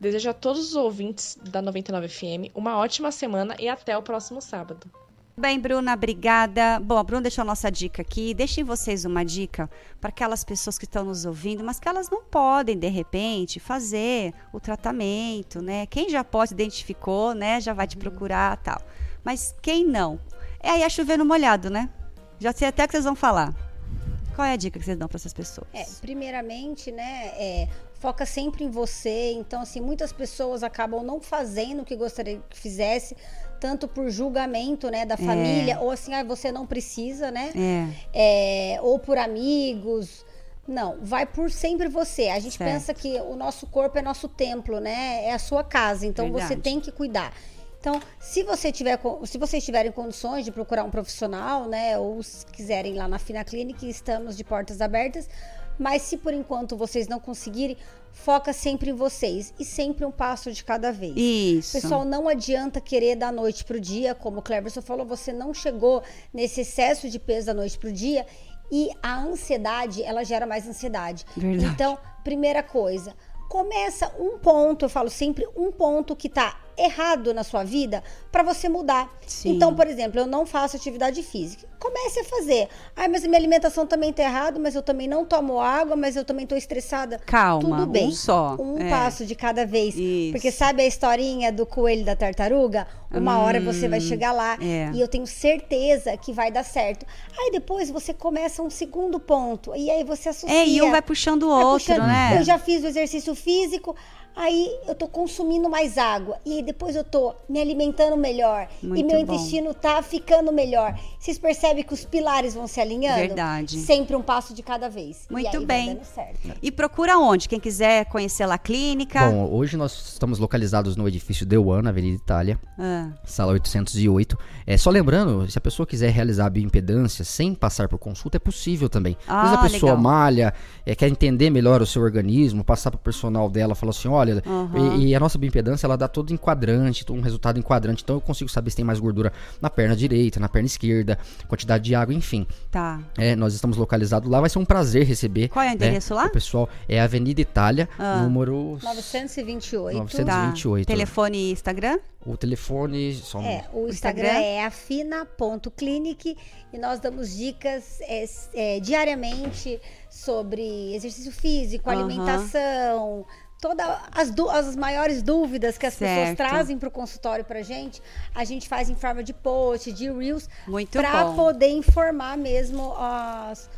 [SPEAKER 13] Desejo a todos os ouvintes da 99 FM uma ótima semana e até o próximo sábado.
[SPEAKER 3] Bem, Bruna, obrigada. Bom, a Bruna deixou a nossa dica aqui. Deixem vocês uma dica para aquelas pessoas que estão nos ouvindo, mas que elas não podem, de repente, fazer o tratamento, né? Quem já pode, identificou, né? Já vai te procurar tal. Mas quem não? É aí a chover no molhado, né? Já sei até o que vocês vão falar. Qual é a dica que vocês dão para essas pessoas?
[SPEAKER 4] É, primeiramente, né, é, foca sempre em você. Então, assim, muitas pessoas acabam não fazendo o que gostaria que fizesse, tanto por julgamento, né, da família, ou assim, ah, você não precisa, né?
[SPEAKER 3] É.
[SPEAKER 4] É, ou por amigos. Não, vai por sempre você. A gente
[SPEAKER 3] Certo.
[SPEAKER 4] pensa que o nosso corpo é nosso templo, né? É a sua casa. Então você
[SPEAKER 3] Verdade.
[SPEAKER 4] tem que cuidar. Então, se você tiver, se vocês tiverem condições de procurar um profissional, né, ou se quiserem ir lá na Fina Clinic, estamos de portas abertas. Mas se por enquanto vocês não conseguirem, foca sempre em vocês e sempre um passo de cada vez.
[SPEAKER 3] Isso.
[SPEAKER 4] Pessoal, não adianta querer da noite pro dia, como o Cleverson falou, você não chegou nesse excesso de peso da noite pro dia e a ansiedade, ela gera mais ansiedade.
[SPEAKER 3] Verdade.
[SPEAKER 4] Então, primeira coisa, começa um ponto, eu falo sempre um ponto que tá errado na sua vida para você mudar.
[SPEAKER 3] Sim.
[SPEAKER 4] Então, por exemplo, eu não faço atividade física. Comece a fazer. Ai, mas minha alimentação também tá errada, mas eu também não tomo água, mas eu também tô estressada.
[SPEAKER 3] Calma,
[SPEAKER 4] Tudo bem.
[SPEAKER 3] um só.
[SPEAKER 4] Um
[SPEAKER 3] É.
[SPEAKER 4] passo de cada vez.
[SPEAKER 3] Isso.
[SPEAKER 4] Porque sabe a historinha do coelho da tartaruga? Uma hora você vai chegar lá
[SPEAKER 3] é.
[SPEAKER 4] e eu tenho certeza que vai dar certo. Aí depois você começa um segundo ponto e aí você associa.
[SPEAKER 3] É, e um vai puxando o outro,
[SPEAKER 4] puxando.
[SPEAKER 3] né?
[SPEAKER 4] Eu já fiz o exercício físico, aí eu tô consumindo mais água. E aí depois eu tô me alimentando melhor. e
[SPEAKER 3] Muito
[SPEAKER 4] meu
[SPEAKER 3] bom.
[SPEAKER 4] intestino tá ficando melhor. Vocês percebem que os pilares vão se alinhando?
[SPEAKER 3] Verdade.
[SPEAKER 4] Sempre um passo de cada vez. e
[SPEAKER 3] Muito
[SPEAKER 4] aí
[SPEAKER 3] bem.
[SPEAKER 4] Vai dando certo.
[SPEAKER 3] E procura onde? Quem quiser conhecer lá a clínica.
[SPEAKER 2] Bom, hoje nós estamos localizados no edifício Deuan, na Avenida Itália,
[SPEAKER 3] Ah.
[SPEAKER 2] sala 808. É, só lembrando, se a pessoa quiser realizar a bioimpedância sem passar por consulta, é possível também. Às vezes
[SPEAKER 3] Ah,
[SPEAKER 2] a pessoa
[SPEAKER 3] legal.
[SPEAKER 2] malha, é, quer entender melhor o seu organismo, passar para o personal dela, falar assim, olha,
[SPEAKER 3] Uhum.
[SPEAKER 2] E, e a nossa bioimpedância, ela dá todo em quadrante, todo um resultado em quadrante. Então eu consigo saber se tem mais gordura na perna direita, na perna esquerda, quantidade de água, enfim.
[SPEAKER 3] Tá.
[SPEAKER 2] É, nós estamos localizados lá, vai ser um prazer receber.
[SPEAKER 3] Qual é o
[SPEAKER 2] né,
[SPEAKER 3] endereço lá?
[SPEAKER 2] O pessoal é Avenida Itália,
[SPEAKER 3] Ah.
[SPEAKER 2] número
[SPEAKER 4] 928.
[SPEAKER 2] 928.
[SPEAKER 3] Tá. Telefone e Instagram?
[SPEAKER 2] O telefone, só um
[SPEAKER 4] É, o Instagram,
[SPEAKER 3] Instagram?
[SPEAKER 4] é afina.clinic e nós damos dicas é, é, diariamente sobre exercício físico,
[SPEAKER 3] Aham.
[SPEAKER 4] alimentação, todas as, as maiores dúvidas que as pessoas
[SPEAKER 3] Certo.
[SPEAKER 4] trazem para o consultório pra gente, a gente faz em forma de post, de reels,
[SPEAKER 3] Muito
[SPEAKER 4] para poder informar mesmo as-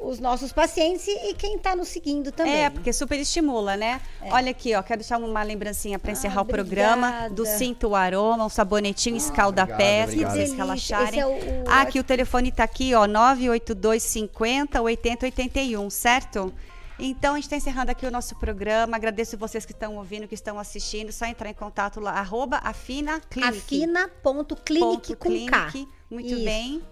[SPEAKER 4] os nossos pacientes e quem está nos seguindo também.
[SPEAKER 3] É, porque super estimula, né? Olha aqui, ó, quero deixar uma lembrancinha para encerrar o
[SPEAKER 4] obrigada.
[SPEAKER 3] programa do Cinto Aroma, um sabonetinho escalda-pés,
[SPEAKER 2] obrigado,
[SPEAKER 3] para vocês relaxarem.
[SPEAKER 4] Esse é o- o-
[SPEAKER 3] Ah, aqui o telefone tá aqui, ó, 982 50 80 81, certo? Então, a gente está encerrando aqui o nosso programa. Agradeço vocês que estão ouvindo, que estão assistindo. Só entrar em contato lá, arroba afina clinic.
[SPEAKER 4] Afina.clinic
[SPEAKER 3] Ponto
[SPEAKER 4] com K.
[SPEAKER 3] Muito
[SPEAKER 4] Isso.
[SPEAKER 3] bem.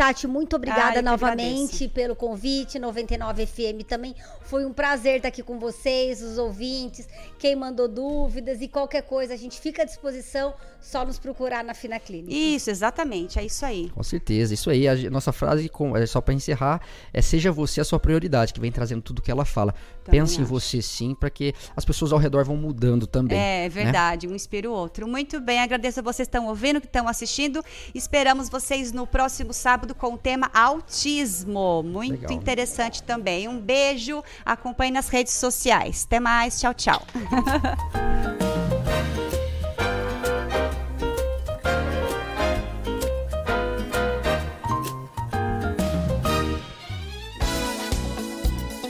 [SPEAKER 4] Tati, muito obrigada
[SPEAKER 3] que
[SPEAKER 4] novamente pelo convite. 99 FM também foi um prazer estar aqui com vocês, os ouvintes, quem mandou dúvidas e qualquer coisa, a gente fica à disposição, só nos procurar na Fina Clínica.
[SPEAKER 3] Isso, exatamente. É isso aí.
[SPEAKER 2] Com certeza, isso aí. A nossa frase, com- é só para encerrar, é seja você a sua prioridade, que vem trazendo tudo que ela fala. Pense em
[SPEAKER 3] acho.
[SPEAKER 2] você sim, para que as pessoas ao redor vão mudando também.
[SPEAKER 3] É
[SPEAKER 2] né?
[SPEAKER 3] verdade, um inspira o outro. Muito bem, agradeço a vocês que estão ouvindo, que estão assistindo. Esperamos vocês no próximo sábado com o tema autismo. Muito
[SPEAKER 2] Legal.
[SPEAKER 3] interessante também. Um beijo, acompanhe nas redes sociais. Até mais, tchau, tchau.